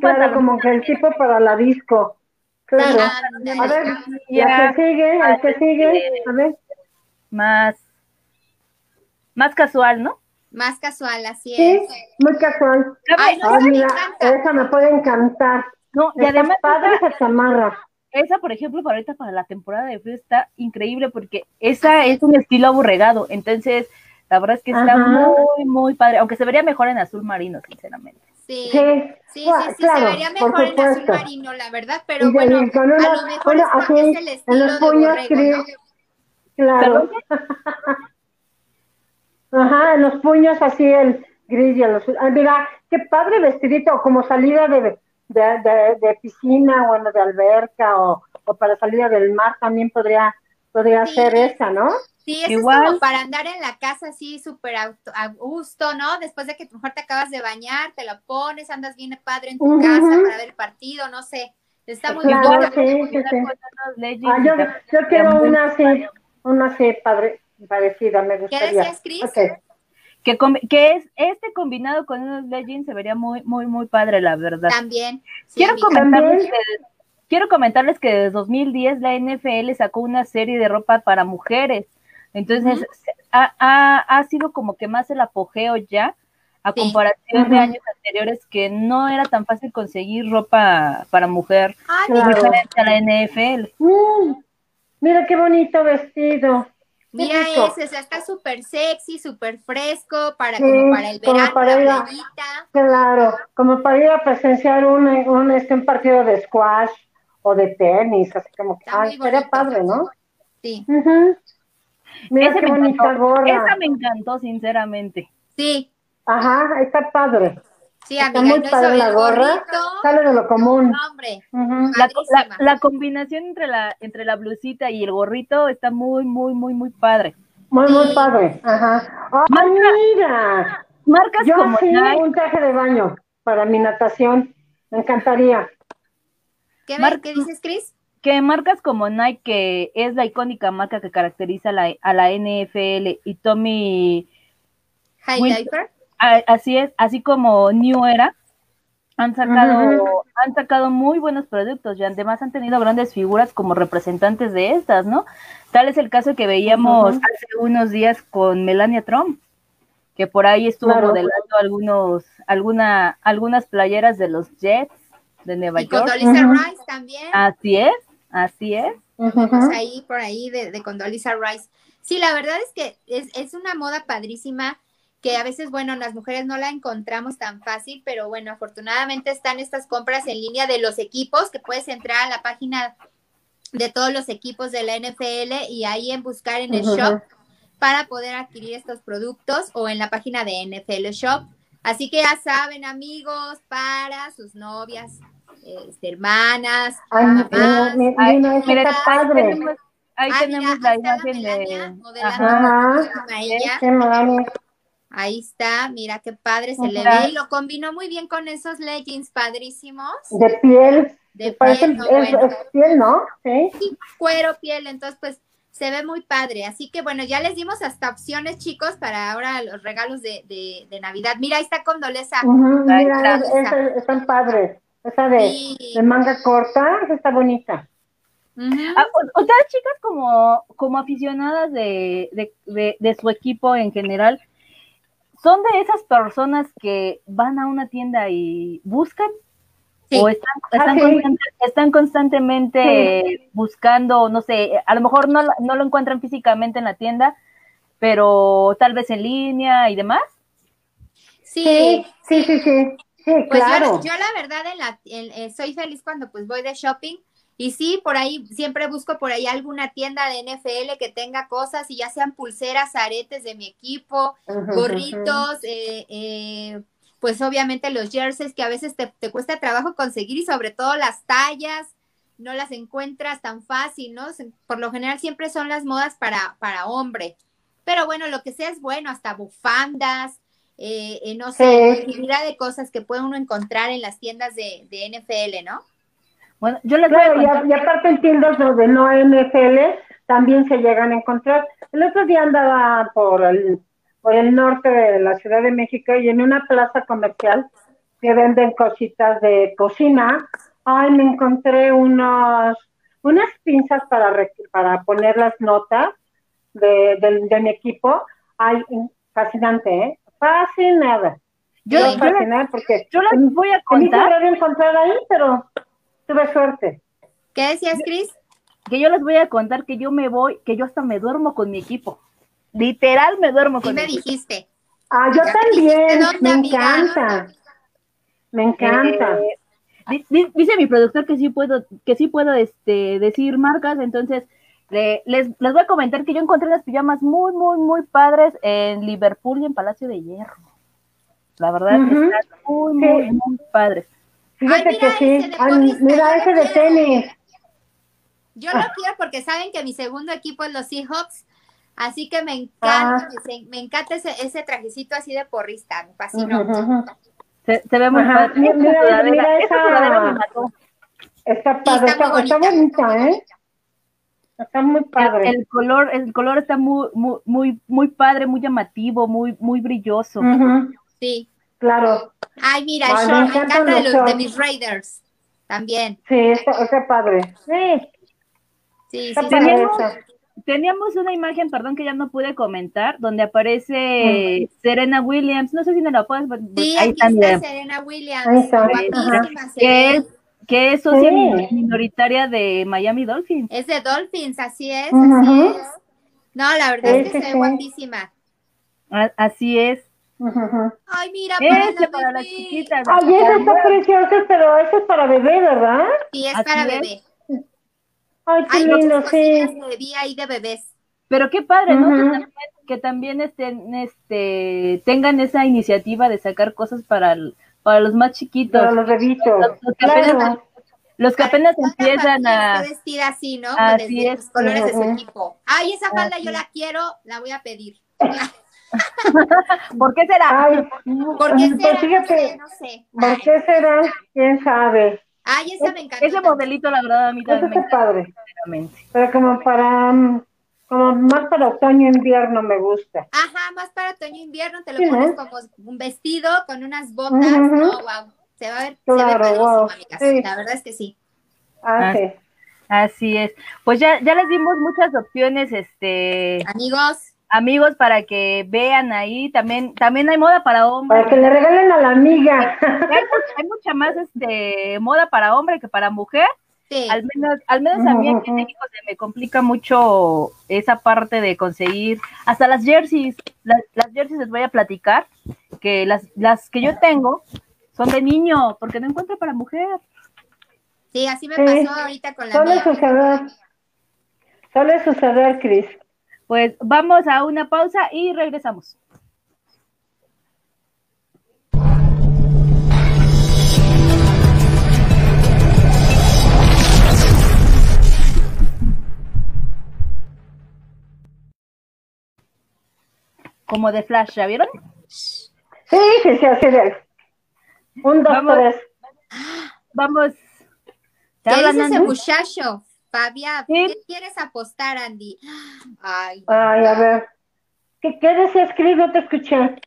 Claro, como que el tipo para la disco. Claro. Ándale. A ver, Ya. el que sigue, el que sigue, a ver. Más, más casual, ¿no? Más casual, así Sí, es. muy casual. Ay, no, Ay, esa mira, esa me puede encantar. No, y además padre esa, esa chamarra. esa, por ejemplo, para ahorita para la temporada de frío está increíble porque esa es un estilo aburregado, entonces La verdad es que está muy, muy padre, aunque se vería mejor en azul marino, sinceramente. Sí, sí, sí, sí, se vería mejor en azul marino, la verdad, pero bueno, a lo mejor bueno, es el estilo de borrego, Claro. Ajá, en los puños así el gris y el azul. Ah, mira, qué padre vestidito, como salida de, de, de, piscina, bueno, de alberca o, o, para salida del mar también podría, podría ser esa, ¿no? Sí, eso Igual. es como para andar en la casa así súper a gusto, ¿no? Después de que mejor te acabas de bañar, te lo pones, andas bien padre en tu casa para ver el partido, no sé. Está muy claro, bien. Sí, sí, sí. Ah, yo, yo quiero una así, una así padre, parecida, me gustaría. ¿Qué decías, Cris? Que, que es este combinado con unos leggings se vería muy, muy, muy padre, la verdad. También. quiero comentarles que quiero comentarles que desde 2010 la NFL sacó una serie de ropa para mujeres. Entonces, ha, ha, ha, sido como que más el apogeo ya, a comparación de años anteriores, que no era tan fácil conseguir ropa para mujer. Diferente a la NFL. Mm, mira qué bonito vestido. Mira ese, o sea, está súper sexy, súper fresco, para, como para el verano, para la Claro, como para ir a presenciar un, un, este, un partido de squash o de tenis, así como que, ay, estaría padre, ¿no? Sí. Mira qué bonita gorra. Esa me encantó, sinceramente. Sí. Ajá, está padre. Sí, amiga, está muy padre la gorra, sale de lo común. Hombre, la, la, la, combinación entre la entre la blusita y el gorrito está muy, muy, muy, muy padre. Muy, muy padre. Ajá. ¡Oh, mira! Marcas Yo como sí, un traje de baño para mi natación. Me encantaría. ¿Qué, ¿qué dices, Chris? Que marcas como Nike, que es la icónica marca que caracteriza a la, a la NFL, y Tommy Hilfiger, así es, así como New Era, han sacado, han sacado muy buenos productos y además han tenido grandes figuras como representantes de estas, ¿no? Tal es el caso que veíamos hace unos días con Melania Trump, que por ahí estuvo modelando algunos, alguna, algunas playeras de los Jets de Nueva y York. Con Rice también. Así es, Así es. ahí por ahí de, de Condoleezza Rice. Sí, la verdad es que es, es, una moda padrísima que a veces, bueno, las mujeres no la encontramos tan fácil, pero bueno, afortunadamente están estas compras en línea de los equipos, que puedes entrar a la página de todos los equipos de la NFL y ahí en buscar en el shop para poder adquirir estos productos o en la página de NFL Shop. Así que ya saben, amigos, para sus novias, este, hermanas, Ay, mamás. Mira padre. Tenemos, ahí ah, tenemos la imagen de... Ahí está, mira qué padre se le ve y lo combinó muy bien con esos leggings padrísimos. De piel. De piel, no, es, bueno. es, piel, ¿no? ¿Sí? sí, cuero, piel, entonces pues se ve muy padre. Así que bueno, ya les dimos hasta opciones, chicos, para ahora los regalos de, de, de Navidad. Mira, ahí está Condoleza. Uh -huh, mira, es, es, están padres. Esa de, de manga corta, está bonita. Uh -huh. ah, ustedes chicas como, como aficionadas de, de, de, de, su equipo en general, ¿son de esas personas que van a una tienda y buscan? Sí. ¿O están, están, ah, sí. están constantemente sí. buscando, no sé, a lo mejor no, no lo encuentran físicamente en la tienda, pero tal vez en línea y demás? Sí, sí, sí, sí. Sí, pues claro. yo, yo, la verdad en la, en, eh, soy feliz cuando pues voy de shopping y sí, por ahí siempre busco por ahí alguna tienda de NFL que tenga cosas y ya sean pulseras, aretes de mi equipo, uh -huh, gorritos, uh -huh. eh, eh, pues obviamente los jerseys que a veces te, te, cuesta trabajo conseguir y sobre todo las tallas, no las encuentras tan fácil, ¿no? Por lo general siempre son las modas para, para hombre. Pero bueno, lo que sea es bueno, hasta bufandas, eh, eh, no sé, sí. infinidad de cosas que puede uno encontrar en las tiendas de, de NFL, ¿no? Bueno, yo les claro, voy a contar... y, y, aparte en tiendas de no NFL también se llegan a encontrar. El otro día andaba por el, por el norte de la Ciudad de México y en una plaza comercial que venden cositas de cocina, ay, me encontré unos, unas pinzas para, para poner las notas de, de, de mi equipo. Ay, fascinante, ¿eh? Fascinada. Yo, yo fascinada porque yo les voy a contar. encontrar ahí, pero tuve suerte. ¿Qué decías, Cris? Que yo les voy a contar que yo me voy, que yo hasta me duermo con mi equipo. Literal me duermo con me dijiste. Ah, yo también. Me encanta. Me encanta. Eh, dice mi productor que sí puedo, que sí puedo este, decir marcas, entonces les, les voy a comentar que yo encontré unas pijamas muy, muy, muy padres en Liverpool y en Palacio de Hierro. La verdad, están muy, muy, muy padres. Fíjate que sí. mira ese de tenis. Yo lo quiero porque saben que mi segundo equipo es los Seahawks, así que me encanta, ah. me, encanta ese, ese, trajecito así de porrista, me fascinó. se, ve muy padre. Mira, mira, mira esa, Está padre, está, está, bonita, ¿eh? Está muy padre. El, color, el color está muy, muy, muy, muy padre, muy llamativo, muy, muy brilloso. Sí. Claro. Ay, mira, short, me, encanta de, los, de mis Raiders. También. Sí, está, padre. Sí. Sí, sí, teníamos, una imagen, perdón, que ya no pude comentar, donde aparece Serena Williams. No sé si me la puedes. Sí, ahí aquí está Serena Williams. Ahí está. Que es, que es socia minoritaria de Miami Dolphins. Es de Dolphins, así es, así es. No, la verdad es que se ve guapísima. Así es. Ay, mira, para, ese para las chiquitas. Ay, ese está precioso, pero ese es para bebé, ¿verdad? Sí, es para bebé. Ay, qué lindo, sí. De ahí de bebés. Pero qué padre, ¿no? Que también, estén, este, tengan esa iniciativa de sacar cosas para, para los más chiquitos. Para los bebitos. Los, que apenas, los que apenas empiezan a... vestir así, ¿no? Así es. Los colores de su equipo. Ay, esa falda yo la quiero, la voy a pedir. ¿Por qué será? Ay, ¿Por qué pues no, sé, no sé. ¿Por qué será? ¿Quién sabe? Ay, esa me encanta. Ese modelito, la verdad, a mí también me encanta. padre. Pero como para, mm, como más para otoño invierno me gusta. Ajá, más para otoño invierno te lo pones como un vestido con unas botas. No, wow. Se va a ver, claro, se ve wow. amigas. La verdad es que sí. Ah, sí. Así es. Pues ya, ya les dimos muchas opciones, este. Amigos amigos para que vean ahí. También, también hay moda para hombres. Para que le regalen a la amiga. Hay, mucha más este moda para hombre que para mujer. Sí. Al menos, al menos a mí aquí en México se me complica mucho esa parte de conseguir hasta las jerseys. Las, jerseys les voy a platicar que las, las que yo tengo son de niño, porque no encuentro para mujer. Sí, así me pasó ahorita con la Suele suceder. Suele suceder, Cris. Pues vamos a una pausa y regresamos. Como de flash, ¿ya vieron? Sí, sí, sí, así es. Un, dos, vamos, tres. Vamos. ¿Qué dice ese muchacho? Fabia, ¿qué quieres apostar, Andy? Ay, Ay a ver. ¿Qué, qué deseas escribir? No te escuché. A tus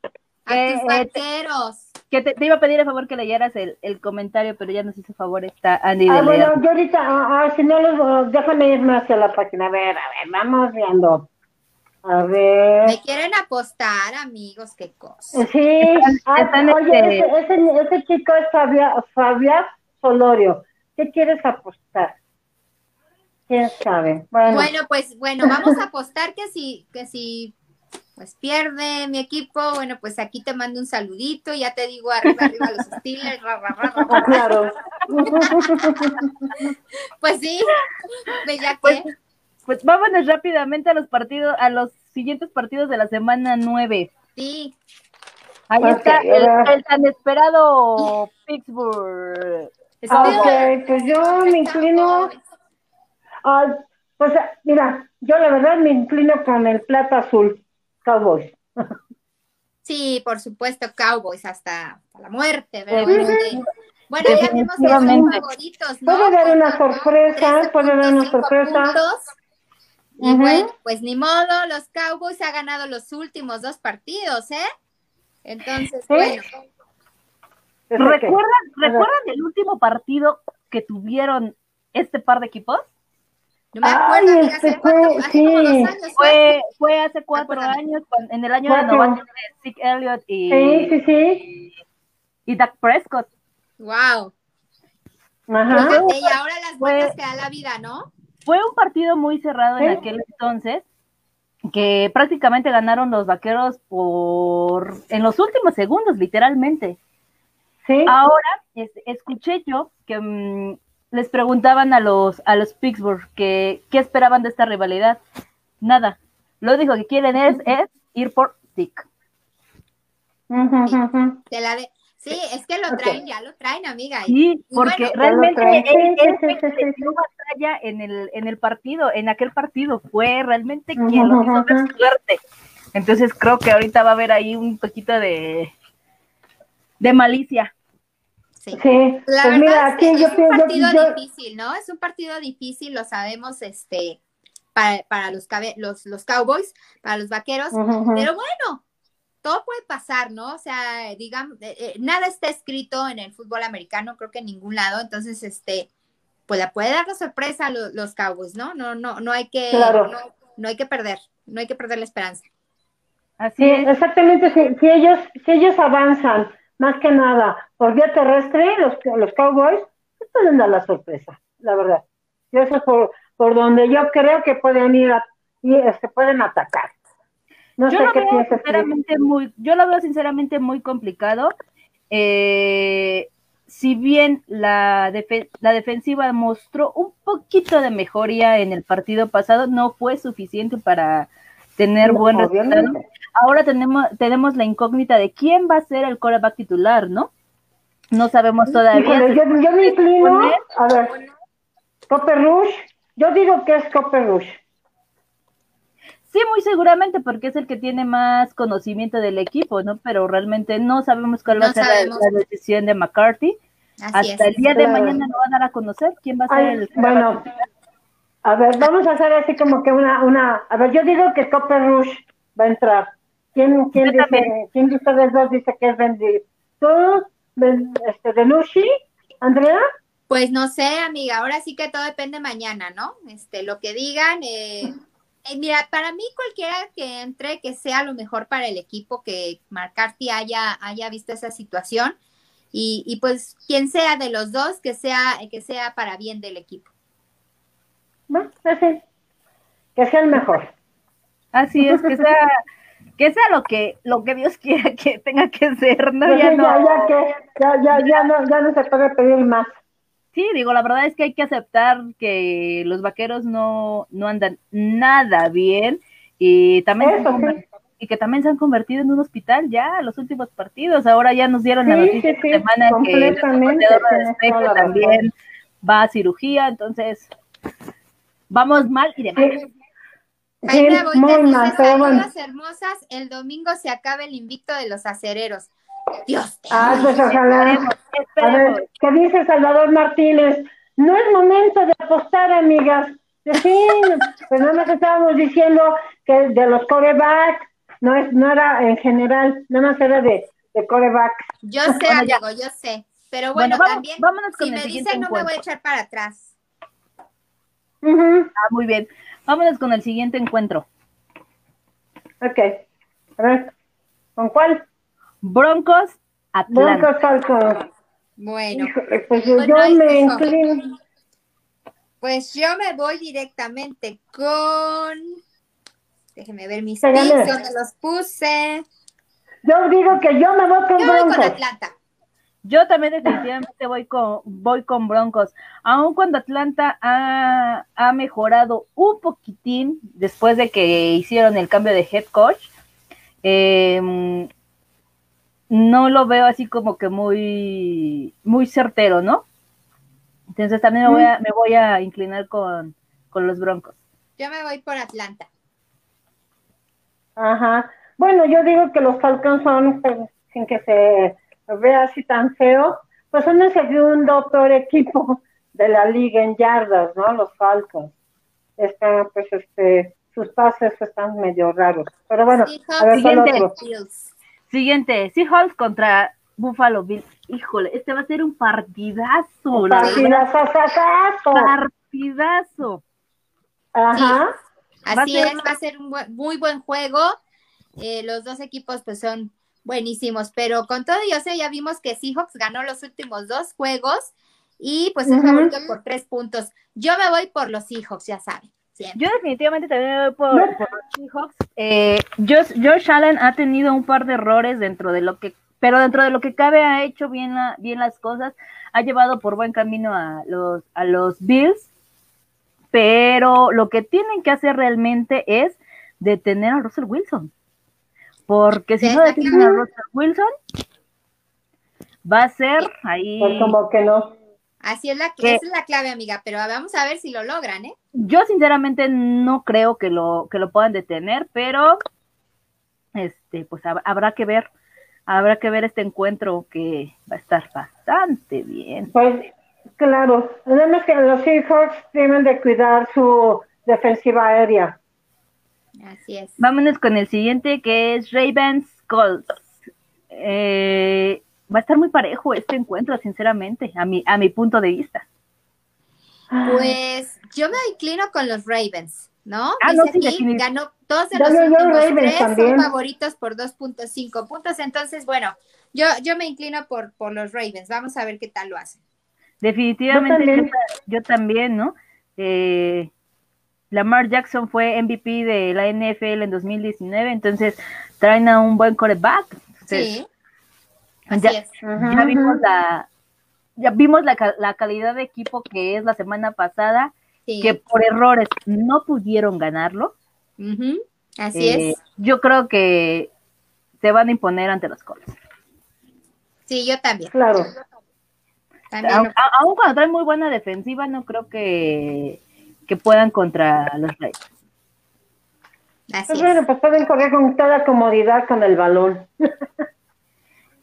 eh, vaqueros. Que te, iba a pedir a favor que leyeras el, el comentario, pero ya nos hizo favor esta Andy. Ah, bueno, yo ahorita, ah, ah, si no, los, déjame irme hacia la página. A ver, a ver, vamos viendo. A ver. Me quieren apostar, amigos, qué cosa. Sí, ah, oye, este ese, ese, chico es Fabia, Fabia Solorio. ¿Qué quieres apostar? quién sabe. Bueno. pues bueno, vamos a apostar que si, que si pues pierde mi equipo, bueno, pues aquí te mando un saludito, ya te digo arriba, arriba los Steelers, ra, ra, ra, ah, claro. pues sí, pues ya pues, pues, vámonos rápidamente a los partidos, a los siguientes partidos de la semana 9. Sí. Ahí está el, tan esperado Pittsburgh. Ok, pues yo me inclino Ay, pues mira, yo la verdad me inclino con el plata azul, Cowboys. Sí, por supuesto, Cowboys hasta, la muerte, pero bueno, ya vimos que son favoritos, ¿no? Puede haber una sorpresa, puede haber una sorpresa. Y bueno, pues ni modo, los Cowboys han ganado los últimos dos partidos, ¿eh? Entonces, bueno. ¿Recuerdan, ¿Recuerdan el último partido que tuvieron este par de equipos? No me acuerdo, Ay, este hace, fue, sí. años fue. Fue hace cuatro años, en el año de renovación de Zeke Elliott y, sí, sí, sí. y Dak Prescott. Wow. Ajá. Y ahora las vueltas que da la vida, ¿no? Fue un partido muy cerrado en aquel entonces. que prácticamente ganaron los vaqueros por en los últimos segundos, literalmente. ¿Sí? Ahora escuché yo que mm, les preguntaban a los a los Pittsburgh que qué esperaban de esta rivalidad. Nada. Lo único que quieren es, es ir por Dick. Sí, es que lo traen, ya lo traen, amiga. Sí, porque realmente él, batalla en el, en el partido, en aquel partido, fue realmente quien lo hizo ver suerte. Entonces creo que ahorita va a haber ahí un poquito de, de malicia. Sí, la pues verdad es, es un partido difícil, ¿no? Es un partido difícil, lo sabemos, este, para, para los, los, los Cowboys, para los vaqueros, pero bueno, todo puede pasar, ¿no? O sea, digamos, eh, eh, nada está escrito en el fútbol americano, creo que en ningún lado, entonces, este, pues la puede dar la sorpresa a los, Cowboys, ¿no? No, no, no hay que, no, hay que perder, no hay que perder la esperanza. Así es. exactamente, si, ellos, si ellos avanzan, más que nada, por vía terrestre, los, los Cowboys, pues pueden dar la sorpresa, la verdad. Y eso es por, por donde yo creo que pueden ir y se este, pueden atacar yo lo veo sinceramente muy, yo lo veo sinceramente muy complicado. Eh, si bien la, la defensiva mostró un poquito de mejoría en el partido pasado, no fue suficiente para tener buen resultado. Ahora tenemos, tenemos la incógnita de quién va a ser el coreback titular, ¿no? No sabemos todavía. yo, me inclino, a ver, Copper Rush, yo digo que es Copper Rush. Sí, muy seguramente porque es el que tiene más conocimiento del equipo, ¿no? Pero realmente no sabemos cuál va a ser la, decisión de McCarthy. Hasta el día de mañana no van a dar a conocer quién va a ser el. Bueno, a ver, vamos a hacer así como que una, una. A ver, yo digo que Copper Rush va a entrar. ¿Quién, quién, dice, ¿quién de ustedes dos dice que es Bendy? ¿Tú, este, Benushi, Andrea? Pues no sé, amiga, ahora sí que todo depende mañana, ¿no? Este, lo que digan, eh, eh, mira, para mí cualquiera que entre, que sea lo mejor para el equipo, que McCarthy haya, haya visto esa situación y, pues quien sea de los dos, que sea, que sea para bien del equipo. Bueno, así, que sea el mejor. Así es, que sea, que sea lo que, lo que Dios quiera que tenga que ser, ¿no? Ya, ya, no. ya, que, ya, ya, ya, no, ya no se puede pedir más. Sí, digo, la verdad es que hay que aceptar que los vaqueros no, no andan nada bien y también y que también se han convertido en un hospital ya los últimos partidos. Ahora ya nos dieron la noticia esta semana que el de también va a cirugía, entonces vamos mal y demás. Ahí me hermosas. El domingo se acaba el invicto de los acereros. Dios. Ah, pues ojalá. A ver, ¿qué dice Salvador Martínez? No es momento de apostar, amigas. Sí, pues nada más estábamos diciendo que de los corebacks, no es, no era en general, nada más era de, de corebacks. Yo sé, amigo, yo sé. Pero bueno, también, si me dicen, no me voy a echar para atrás. Ah, muy bien. Vámonos con el siguiente encuentro. Ok. A ver, ¿con cuál? Broncos Atlanta. Broncos Bueno, pues yo me Pues yo me voy directamente con. Déjeme ver mis picks, donde los puse. Yo digo que yo me voy con yo Broncos. Voy con Atlanta. Yo también definitivamente voy con, voy con Broncos, aun cuando Atlanta ha, ha, mejorado un poquitín después de que hicieron el cambio de head coach. Eh, no lo veo así como que muy, muy certero, ¿no? Entonces también me voy a, me voy a inclinar con, los Broncos. Yo me voy por Atlanta. Ajá. Bueno, yo digo que los Falcons son, pues, sin que se vea así tan feo, pues son el segundo peor equipo de la liga en yardas, ¿no? Los Falcons. Están, pues, este, sus pases están medio raros. Pero bueno, a ver, Siguiente, Seahawks contra Buffalo Bills. Híjole, este va a ser un partidazo. partidazo. Partidazo. Ajá. Así es, va a ser un muy buen juego. Eh, los dos equipos pues son buenísimos, pero con todo yo sé, ya vimos que Seahawks ganó los últimos dos juegos y pues es favorito por tres puntos. Yo me voy por los Seahawks, ya saben. Yo definitivamente también voy por, los Seahawks. Eh, Josh, Allen ha tenido un par de errores dentro de lo que, pero dentro de lo que cabe ha hecho bien, bien las cosas, ha llevado por buen camino a los, a los Bills, pero lo que tienen que hacer realmente es detener a Russell Wilson, porque si no detienen a Russell Wilson, va a ser ahí. Pues como que no. Así es la, esa es la clave, amiga, pero vamos a ver si lo logran, ¿eh? Yo sinceramente no creo que lo, que lo puedan detener, pero este, pues habrá que ver, habrá que ver este encuentro que va a estar bastante bien. Pues claro, además que los Seahawks tienen de cuidar su defensiva aérea. Así es. Vámonos con el siguiente que es Ravens Colts. Eh, va a estar muy parejo este encuentro, sinceramente, a mi, a mi punto de vista. Pues yo me inclino con los Ravens, ¿no? Ah, no, sí, ganó todos de los últimos tres son favoritos por 2.5 puntos, entonces bueno, yo, yo me inclino por, por los Ravens, vamos a ver qué tal lo hacen. Definitivamente yo también, ¿no? Eh, Lamar Jackson fue MVP de la NFL en 2019, entonces traen a un buen coreback. sí ya, vimos la ya vimos la, calidad de equipo que es la semana pasada, que por errores no pudieron ganarlo. Así eh, es. Yo creo que se van a imponer ante los Colts. Sí, yo también. Claro. Aún, cuando traen muy buena defensiva, no creo que, que puedan contra los Raiders. Así pues bueno, pues pueden correr con toda comodidad con el balón.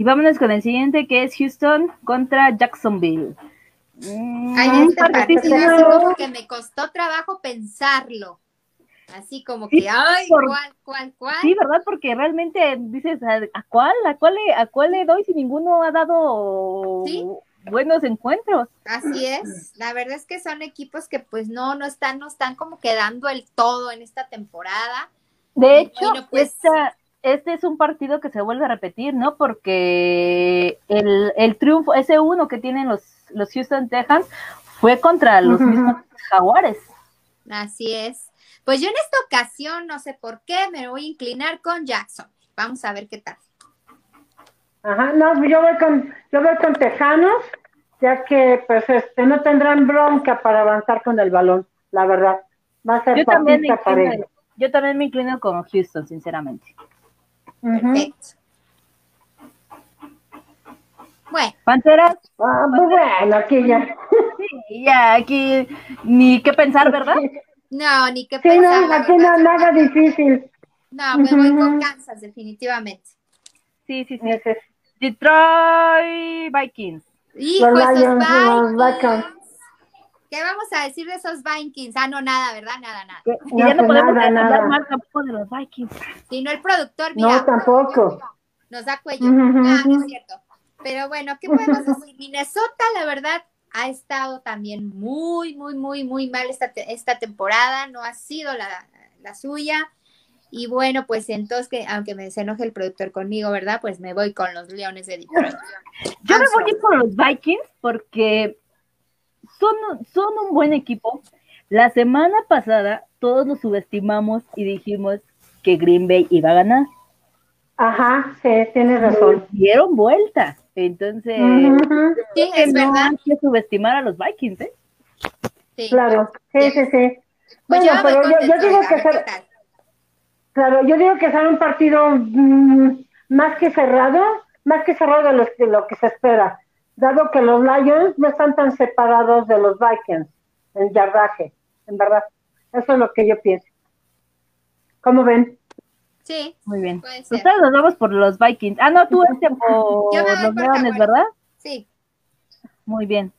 Y vámonos con el siguiente que es Houston contra Jacksonville. Mm, Ay, este partido que me costó trabajo pensarlo. Así como que, ay, ¿cuál, cuál, cuál? Sí, ¿verdad? Porque realmente dices, ¿a cuál? ¿A cuál le, a cuál le doy si ninguno ha dado buenos encuentros? Así es. La verdad es que son equipos que pues no, no están, no están como quedando el todo en esta temporada. De hecho, pues, este es un partido que se vuelve a repetir, ¿no? Porque el, triunfo, ese uno que tienen los, los Houston Texans, fue contra los mismos Jaguares. Así es. Pues yo en esta ocasión, no sé por qué, me voy a inclinar con Jackson. Vamos a ver qué tal. Ajá, no, yo voy con, yo voy con Tejanos, ya que pues este no tendrán bronca para avanzar con el balón, la verdad. Va a ser yo también, yo también me inclino con Houston, sinceramente. Perfecto. Bueno. ¿Panteras? Ah, pues bueno, aquí ya. Sí, ya, aquí ni qué pensar, ¿verdad? No, ni qué pensar. No, aquí no, nada difícil. No, me voy con Kansas, definitivamente. Sí, sí, sí. Detroit Vikings. Hijo, esos Vikings. ¿Qué vamos a decir de esos Vikings? Ah, no, nada, ¿verdad? Nada, nada. Y ya no podemos hablar más tampoco de los Vikings. Si no, el productor, mira. No, tampoco. Nos da cuello. Ah, es cierto. Pero bueno, ¿qué podemos decir? Minnesota, la verdad, ha estado también muy, muy, muy, muy mal esta, esta temporada. No ha sido la, la suya. Y bueno, pues entonces, que, aunque me se enoje el productor conmigo, ¿verdad? Pues me voy con los Leones de Detroit. Yo me voy a ir por los Vikings porque son, un buen equipo. La semana pasada todos los subestimamos y dijimos que Green Bay iba a ganar. Ajá, sí, tienes razón. Dieron vuelta. Entonces, sí, es no verdad. hay que subestimar a los Vikings, ¿eh? Sí. Claro, sí, sí, sí. Pues bueno, pero yo, digo que ser, claro, yo digo que será un partido mm, más que cerrado, más que cerrado de lo que se espera dado que los Lions no están tan separados de los Vikings en yardaje, en verdad. Eso es lo que yo pienso. ¿Cómo ven? Sí. Muy bien. Ustedes nos vamos por los Vikings. Ah, no, tú este por los Leones, ¿verdad? Sí. Muy bien.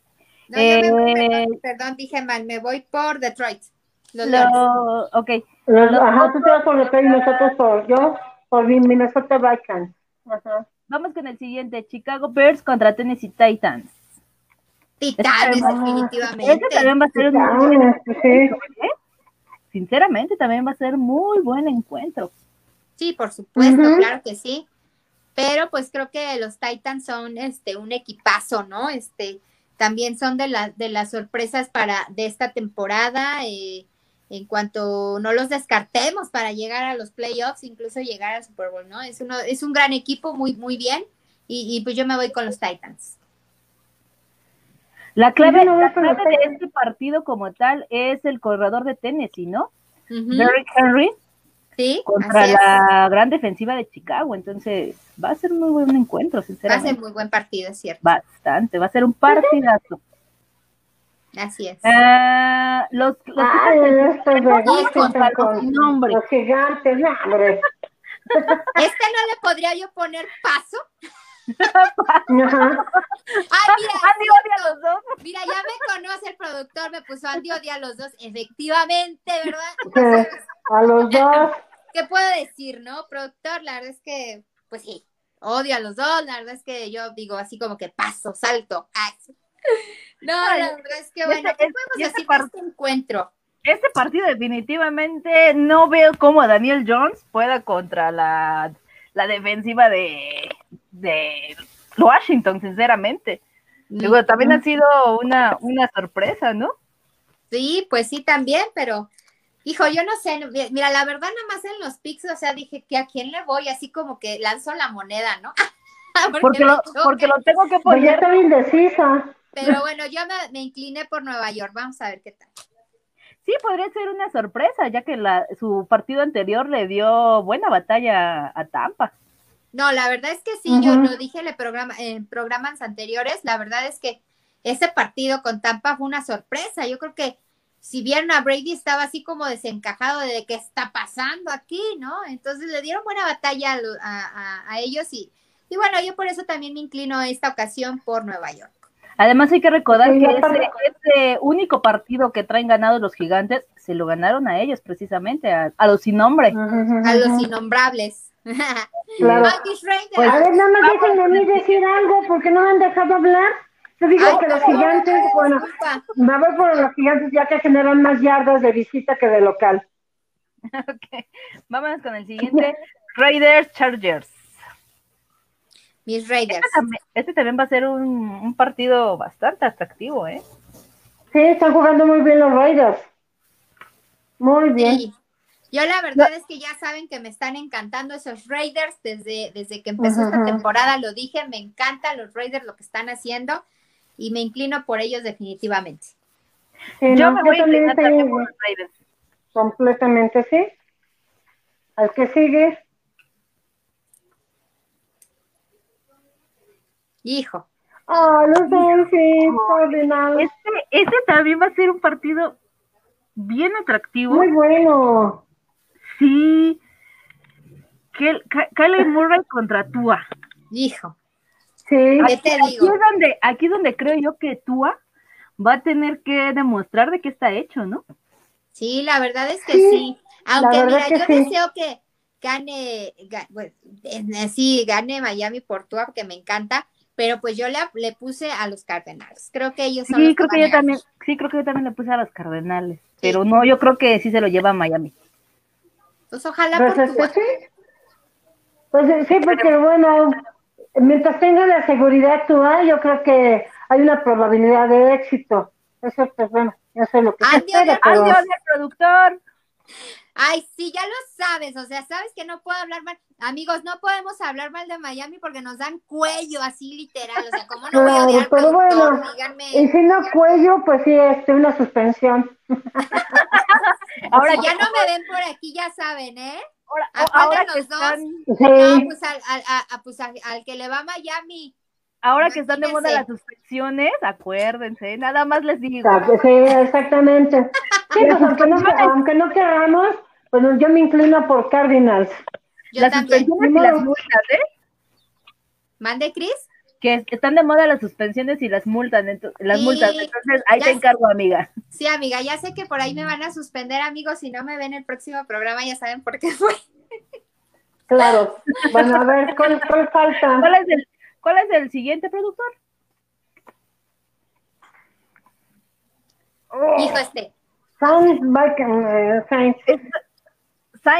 No, eh, perdón, dije mal, me voy por Detroit. Los lo, ok. ajá, tú te vas por Detroit y nosotros por yo, por Minnesota Vikings. Ajá. Vamos con el siguiente, Chicago Bears contra Tennessee Titans. Titanes, definitivamente. Este también va a ser un muy buen encuentro, ¿eh? Sinceramente, también va a ser muy buen encuentro. Sí, por supuesto, claro que sí. Pero pues creo que los Titans son este un equipazo, ¿no? Este también son de las de las sorpresas para de esta temporada. Eh, en cuanto no los descartemos para llegar a los playoffs, incluso llegar al Super Bowl, ¿no? Es, uno, es un gran equipo, muy, muy bien, y, pues yo me voy con los Titans. La clave, la clave de este partido como tal es el corredor de Tennessee, ¿no? Derrick Henry. Sí, contra la gran defensiva de Chicago, entonces va a ser muy buen encuentro, sinceramente. Va a ser muy buen partido, es cierto. Bastante, va a ser un partidazo. Así es. Uh, los los, Ay, estos con, nombre. los gigantes, hombre. Este no le podría yo poner paso. Ay, mira, Andy odia a los dos. Mira, ya me conoce el productor, me puso Andy odia a los dos. Efectivamente, ¿verdad? a los dos. ¿Qué puedo decir, no? Productor, la verdad es que, pues sí, odio a los dos. La verdad es que yo digo así como que paso, salto. Ay, no, la verdad es que bueno, ¿qué podemos decir de este encuentro? Este partido definitivamente no veo cómo Daniel Jones pueda contra la, la defensiva de, de Washington, sinceramente. Digo, también ha sido una, una sorpresa, ¿no? Sí, pues sí, también, pero hijo, yo no sé, mira, la verdad nada más en los picks, o sea, dije que a quién le voy, así como que lanzo la moneda, ¿no? porque, lo, porque lo tengo que poner. Pues ya estoy indecisa. Pero bueno, yo me, incliné por Nueva York. Vamos a ver qué tal. Sí, podría ser una sorpresa, ya que la, su partido anterior le dio buena batalla a Tampa. No, la verdad es que sí, yo lo dije en, programa, en programas anteriores, la verdad es que ese partido con Tampa fue una sorpresa. Yo creo que si bien a Brady estaba así como desencajado de qué está pasando aquí, ¿no? Entonces le dieron buena batalla a, a ellos y, y bueno, yo por eso también me inclino esta ocasión por Nueva York. Además hay que recordar que ese, único partido que traen ganado los gigantes, se lo ganaron a ellos precisamente, a, los sin nombre. A los innombrables. Claro. Pues, a ver, no me dejen a mí decir algo porque no me han dejado hablar. Yo digo que los gigantes, bueno, me voy por los gigantes ya que generan más yardas de visita que de local. ok, vámonos con el siguiente. Raiders Chargers mis Raiders. Este también, va a ser un, partido bastante atractivo, ¿eh? Sí, están jugando muy bien los Raiders. Muy bien. Yo la verdad es que ya saben que me están encantando esos Raiders desde, desde que empezó esta temporada, lo dije, me encantan los Raiders lo que están haciendo y me inclino por ellos definitivamente. yo me voy a inclinar también por los Raiders. Completamente, sí. Al que sigue. Hijo. Ah, los Este, este también va a ser un partido bien atractivo. Muy bueno. Sí. Kyle Murray contra Tua. Hijo. Sí. Aquí, te digo? es donde, aquí es donde creo yo que Tua va a tener que demostrar de qué está hecho, ¿no? Sí, la verdad es que sí. Aunque mira, yo deseo que gane, sí, gane Miami por Tua, porque me encanta, pero pues yo le, le puse a los Cardenales. Creo que ellos son sí, creo que, yo también, sí, creo que yo también le puse a los Cardenales, pero no, yo creo que sí se lo lleva a Miami. Pues ojalá pues, por este, sí. Pues sí, porque bueno, mientras tenga la seguridad actual, yo creo que hay una probabilidad de éxito. Eso pues bueno, yo sé lo que Andy, espera, pero... Andy, productor. Ay, sí, ya lo sabes, o sea, sabes que no puedo hablar mal. Amigos, no podemos hablar mal de Miami porque nos dan cuello así literal, o sea, ¿cómo no voy a odiar pero bueno, Díganme. Y si no cuello, pues sí, este, una suspensión. ahora ya no me ven por aquí, ya saben, ¿eh? Ahora, ahora los dos. No, pues, al, al, pues al, que le va a Miami. Ahora que están de moda las suspensiones, acuérdense, nada más les digo. Sí, exactamente. Sí, pues aunque no, aunque no queramos, pues yo me inclino por Cardinals. las suspensiones y las multas, ¿eh? ¿Mande, Cris? Que están de moda las suspensiones y las multas, las multas. Entonces, ahí te encargo, amiga. Sí, amiga, ya sé que por ahí me van a suspender, amigos. Si no me ven el próximo programa, ya saben por qué fue. Claro. Bueno, a ver, ¿cuál, falta? ¿Cuál es el, ¿Cuál es el siguiente productor? Hijo este. Sainz,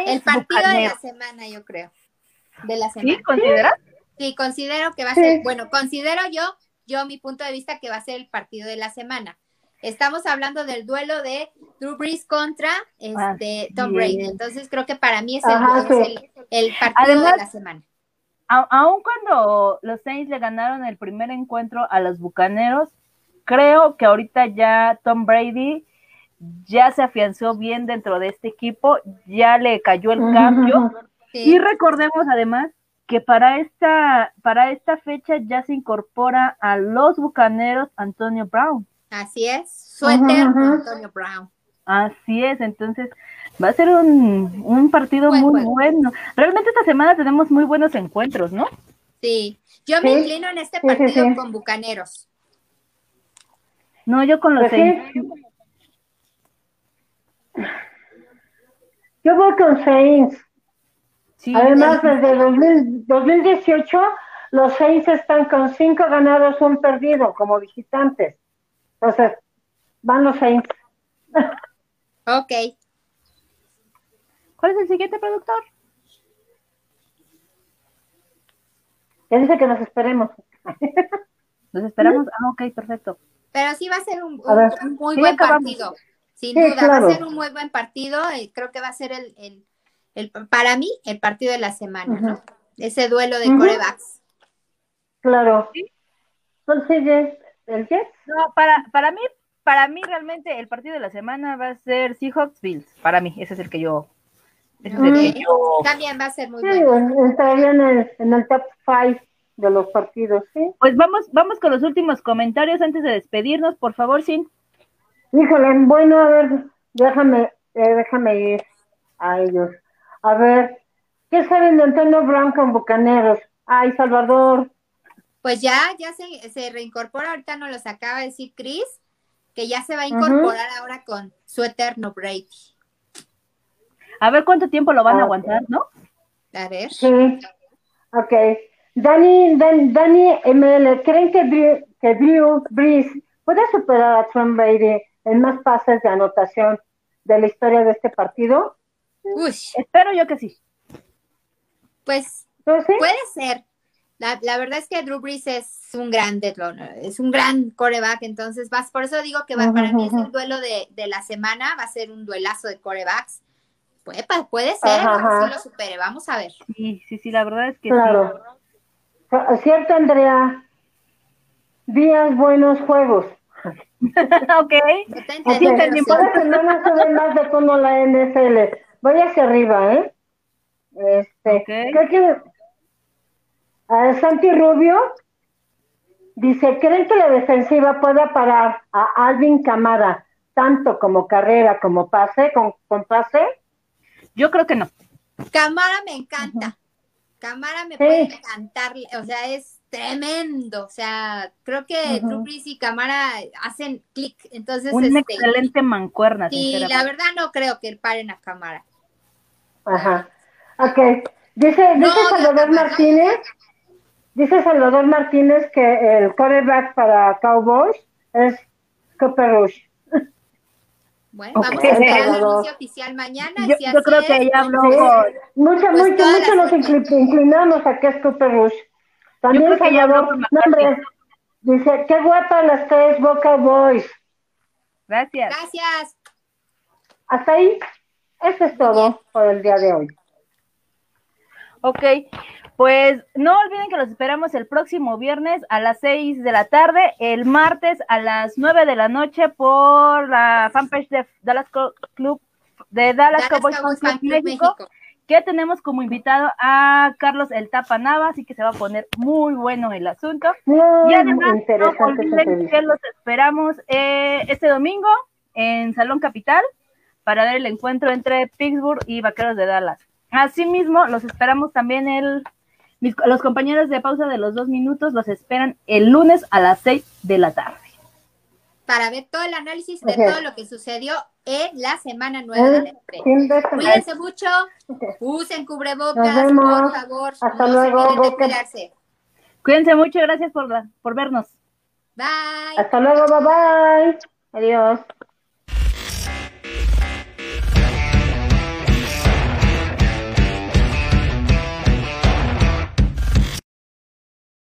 el partido de la semana, yo creo. De la semana. ¿Sí? ¿Consideras? Sí, considero que va a ser, bueno, considero yo, yo mi punto de vista que va a ser el partido de la semana. estamos hablando del duelo de Drew Brees contra este, Tom Brady. Entonces creo que para mí es el, partido de la semana. Aun cuando los Saints le ganaron el primer encuentro a los Bucaneros, creo que ahorita ya Tom Brady ya se afianzó bien dentro de este equipo, ya le cayó el cambio. Y recordemos además que para esta, para esta fecha ya se incorpora a los bucaneros Antonio Brown. Así es, suéter Antonio Brown. Así es, entonces va a ser un, partido muy bueno. Realmente esta semana tenemos muy buenos encuentros, ¿no? Sí, yo me inclino en este partido con Bucaneros. No, yo con los pues seis. Yo voy con Saints. Además, desde 2018, los Saints están con cinco ganados, un perdido, como visitantes. Entonces, van los Saints. ok. ¿Cuál es el siguiente productor? Ya dice que nos esperemos. ¿Nos esperamos? Ah, ok, perfecto. Pero sí va a ser un, muy buen partido. Sin duda, va a ser un muy buen partido. Y creo que va a ser el, el, para mí, el partido de la semana, ¿no? Ese duelo de corebacks. Claro. Entonces, ¿el Jets? No, para, para mí, para mí realmente el partido de la semana va a ser Seahawks Bills. Para mí, ese es el que yo. Que yo... También va a ser muy bueno. Estaría en el, en el top 5 de los partidos, ¿sí? Pues vamos, vamos con los últimos comentarios antes de despedirnos, por favor, Sin. Híjole, bueno, a ver, déjame, eh, déjame ir a ellos. A ver, ¿qué saben de Antonio Brown con Bucaneros? Ay, Salvador. Pues ya, ya se, se reincorpora, ahorita nos los acaba de decir Chris, que ya se va a incorporar ahora con su eterno Brady. A ver cuánto tiempo lo van a aguantar, ¿no? A ver. Sí, ok. Dani, Dani, ML, ¿creen que Drew, que Drew Brees puede superar a Tom Brady en más pases de anotación de la historia de este partido? Uy. Espero yo que sí. Pues puede ser. La, la, verdad es que Drew Brees es un gran es un gran coreback, entonces vas, por eso digo que va, para mí es el duelo de, de, la semana, va a ser un duelazo de corebacks. Puede, puede ser, si lo supere, vamos a ver. Sí, sí, sí, la verdad es que claro. Cierto, Andrea. Días buenos juegos. ok. Así entendí. no me sube más de cómo la NFL. Voy hacia arriba, ¿eh? Este, ¿qué quiere? Santi Rubio dice, ¿creen que la defensiva pueda parar a Alvin Camara tanto como carrera como pase, con, con pase? Yo creo que no. Camara me encanta. Cámara me puede encantar, o sea, es tremendo, o sea, creo que uh y Cámara hacen clic, entonces... Un este, excelente mancuerna. Y la verdad no creo que paren a Cámara. Ajá, ok. Dice, dice Salvador Martínez, dice Salvador Martínez que el quarterback para Cowboys es Cooper Rush. Bueno, vamos a esperar el anuncio oficial mañana. Yo, yo creo que ella habló sí. Mucho, pues mucho, mucho nos inclinamos a que es Cooper Rush. También Salvador, nombre, dice, qué guapa las tres Boca Boys. Gracias. Gracias. Hasta ahí, eso es todo por el día de hoy. Ok, pues no olviden que los esperamos el próximo viernes a las 6 de la tarde, el martes a las 9 de la noche por la fanpage de Dallas Club de Dallas, Cowboys, México, que tenemos como invitado a Carlos El Tapa Nava, así que se va a poner muy bueno el asunto. y además no olviden que los esperamos eh, este domingo en Salón Capital para ver el encuentro entre Pittsburgh y Vaqueros de Dallas. Asimismo, los esperamos también el los compañeros de pausa de los dos minutos los esperan el lunes a las seis de la tarde. Para ver todo el análisis de todo lo que sucedió en la semana nueva de la Cuídense mucho, usen cubrebocas, por favor. Hasta luego. Cuídense mucho, gracias por, por vernos. Bye. Hasta luego, bye bye. Adiós.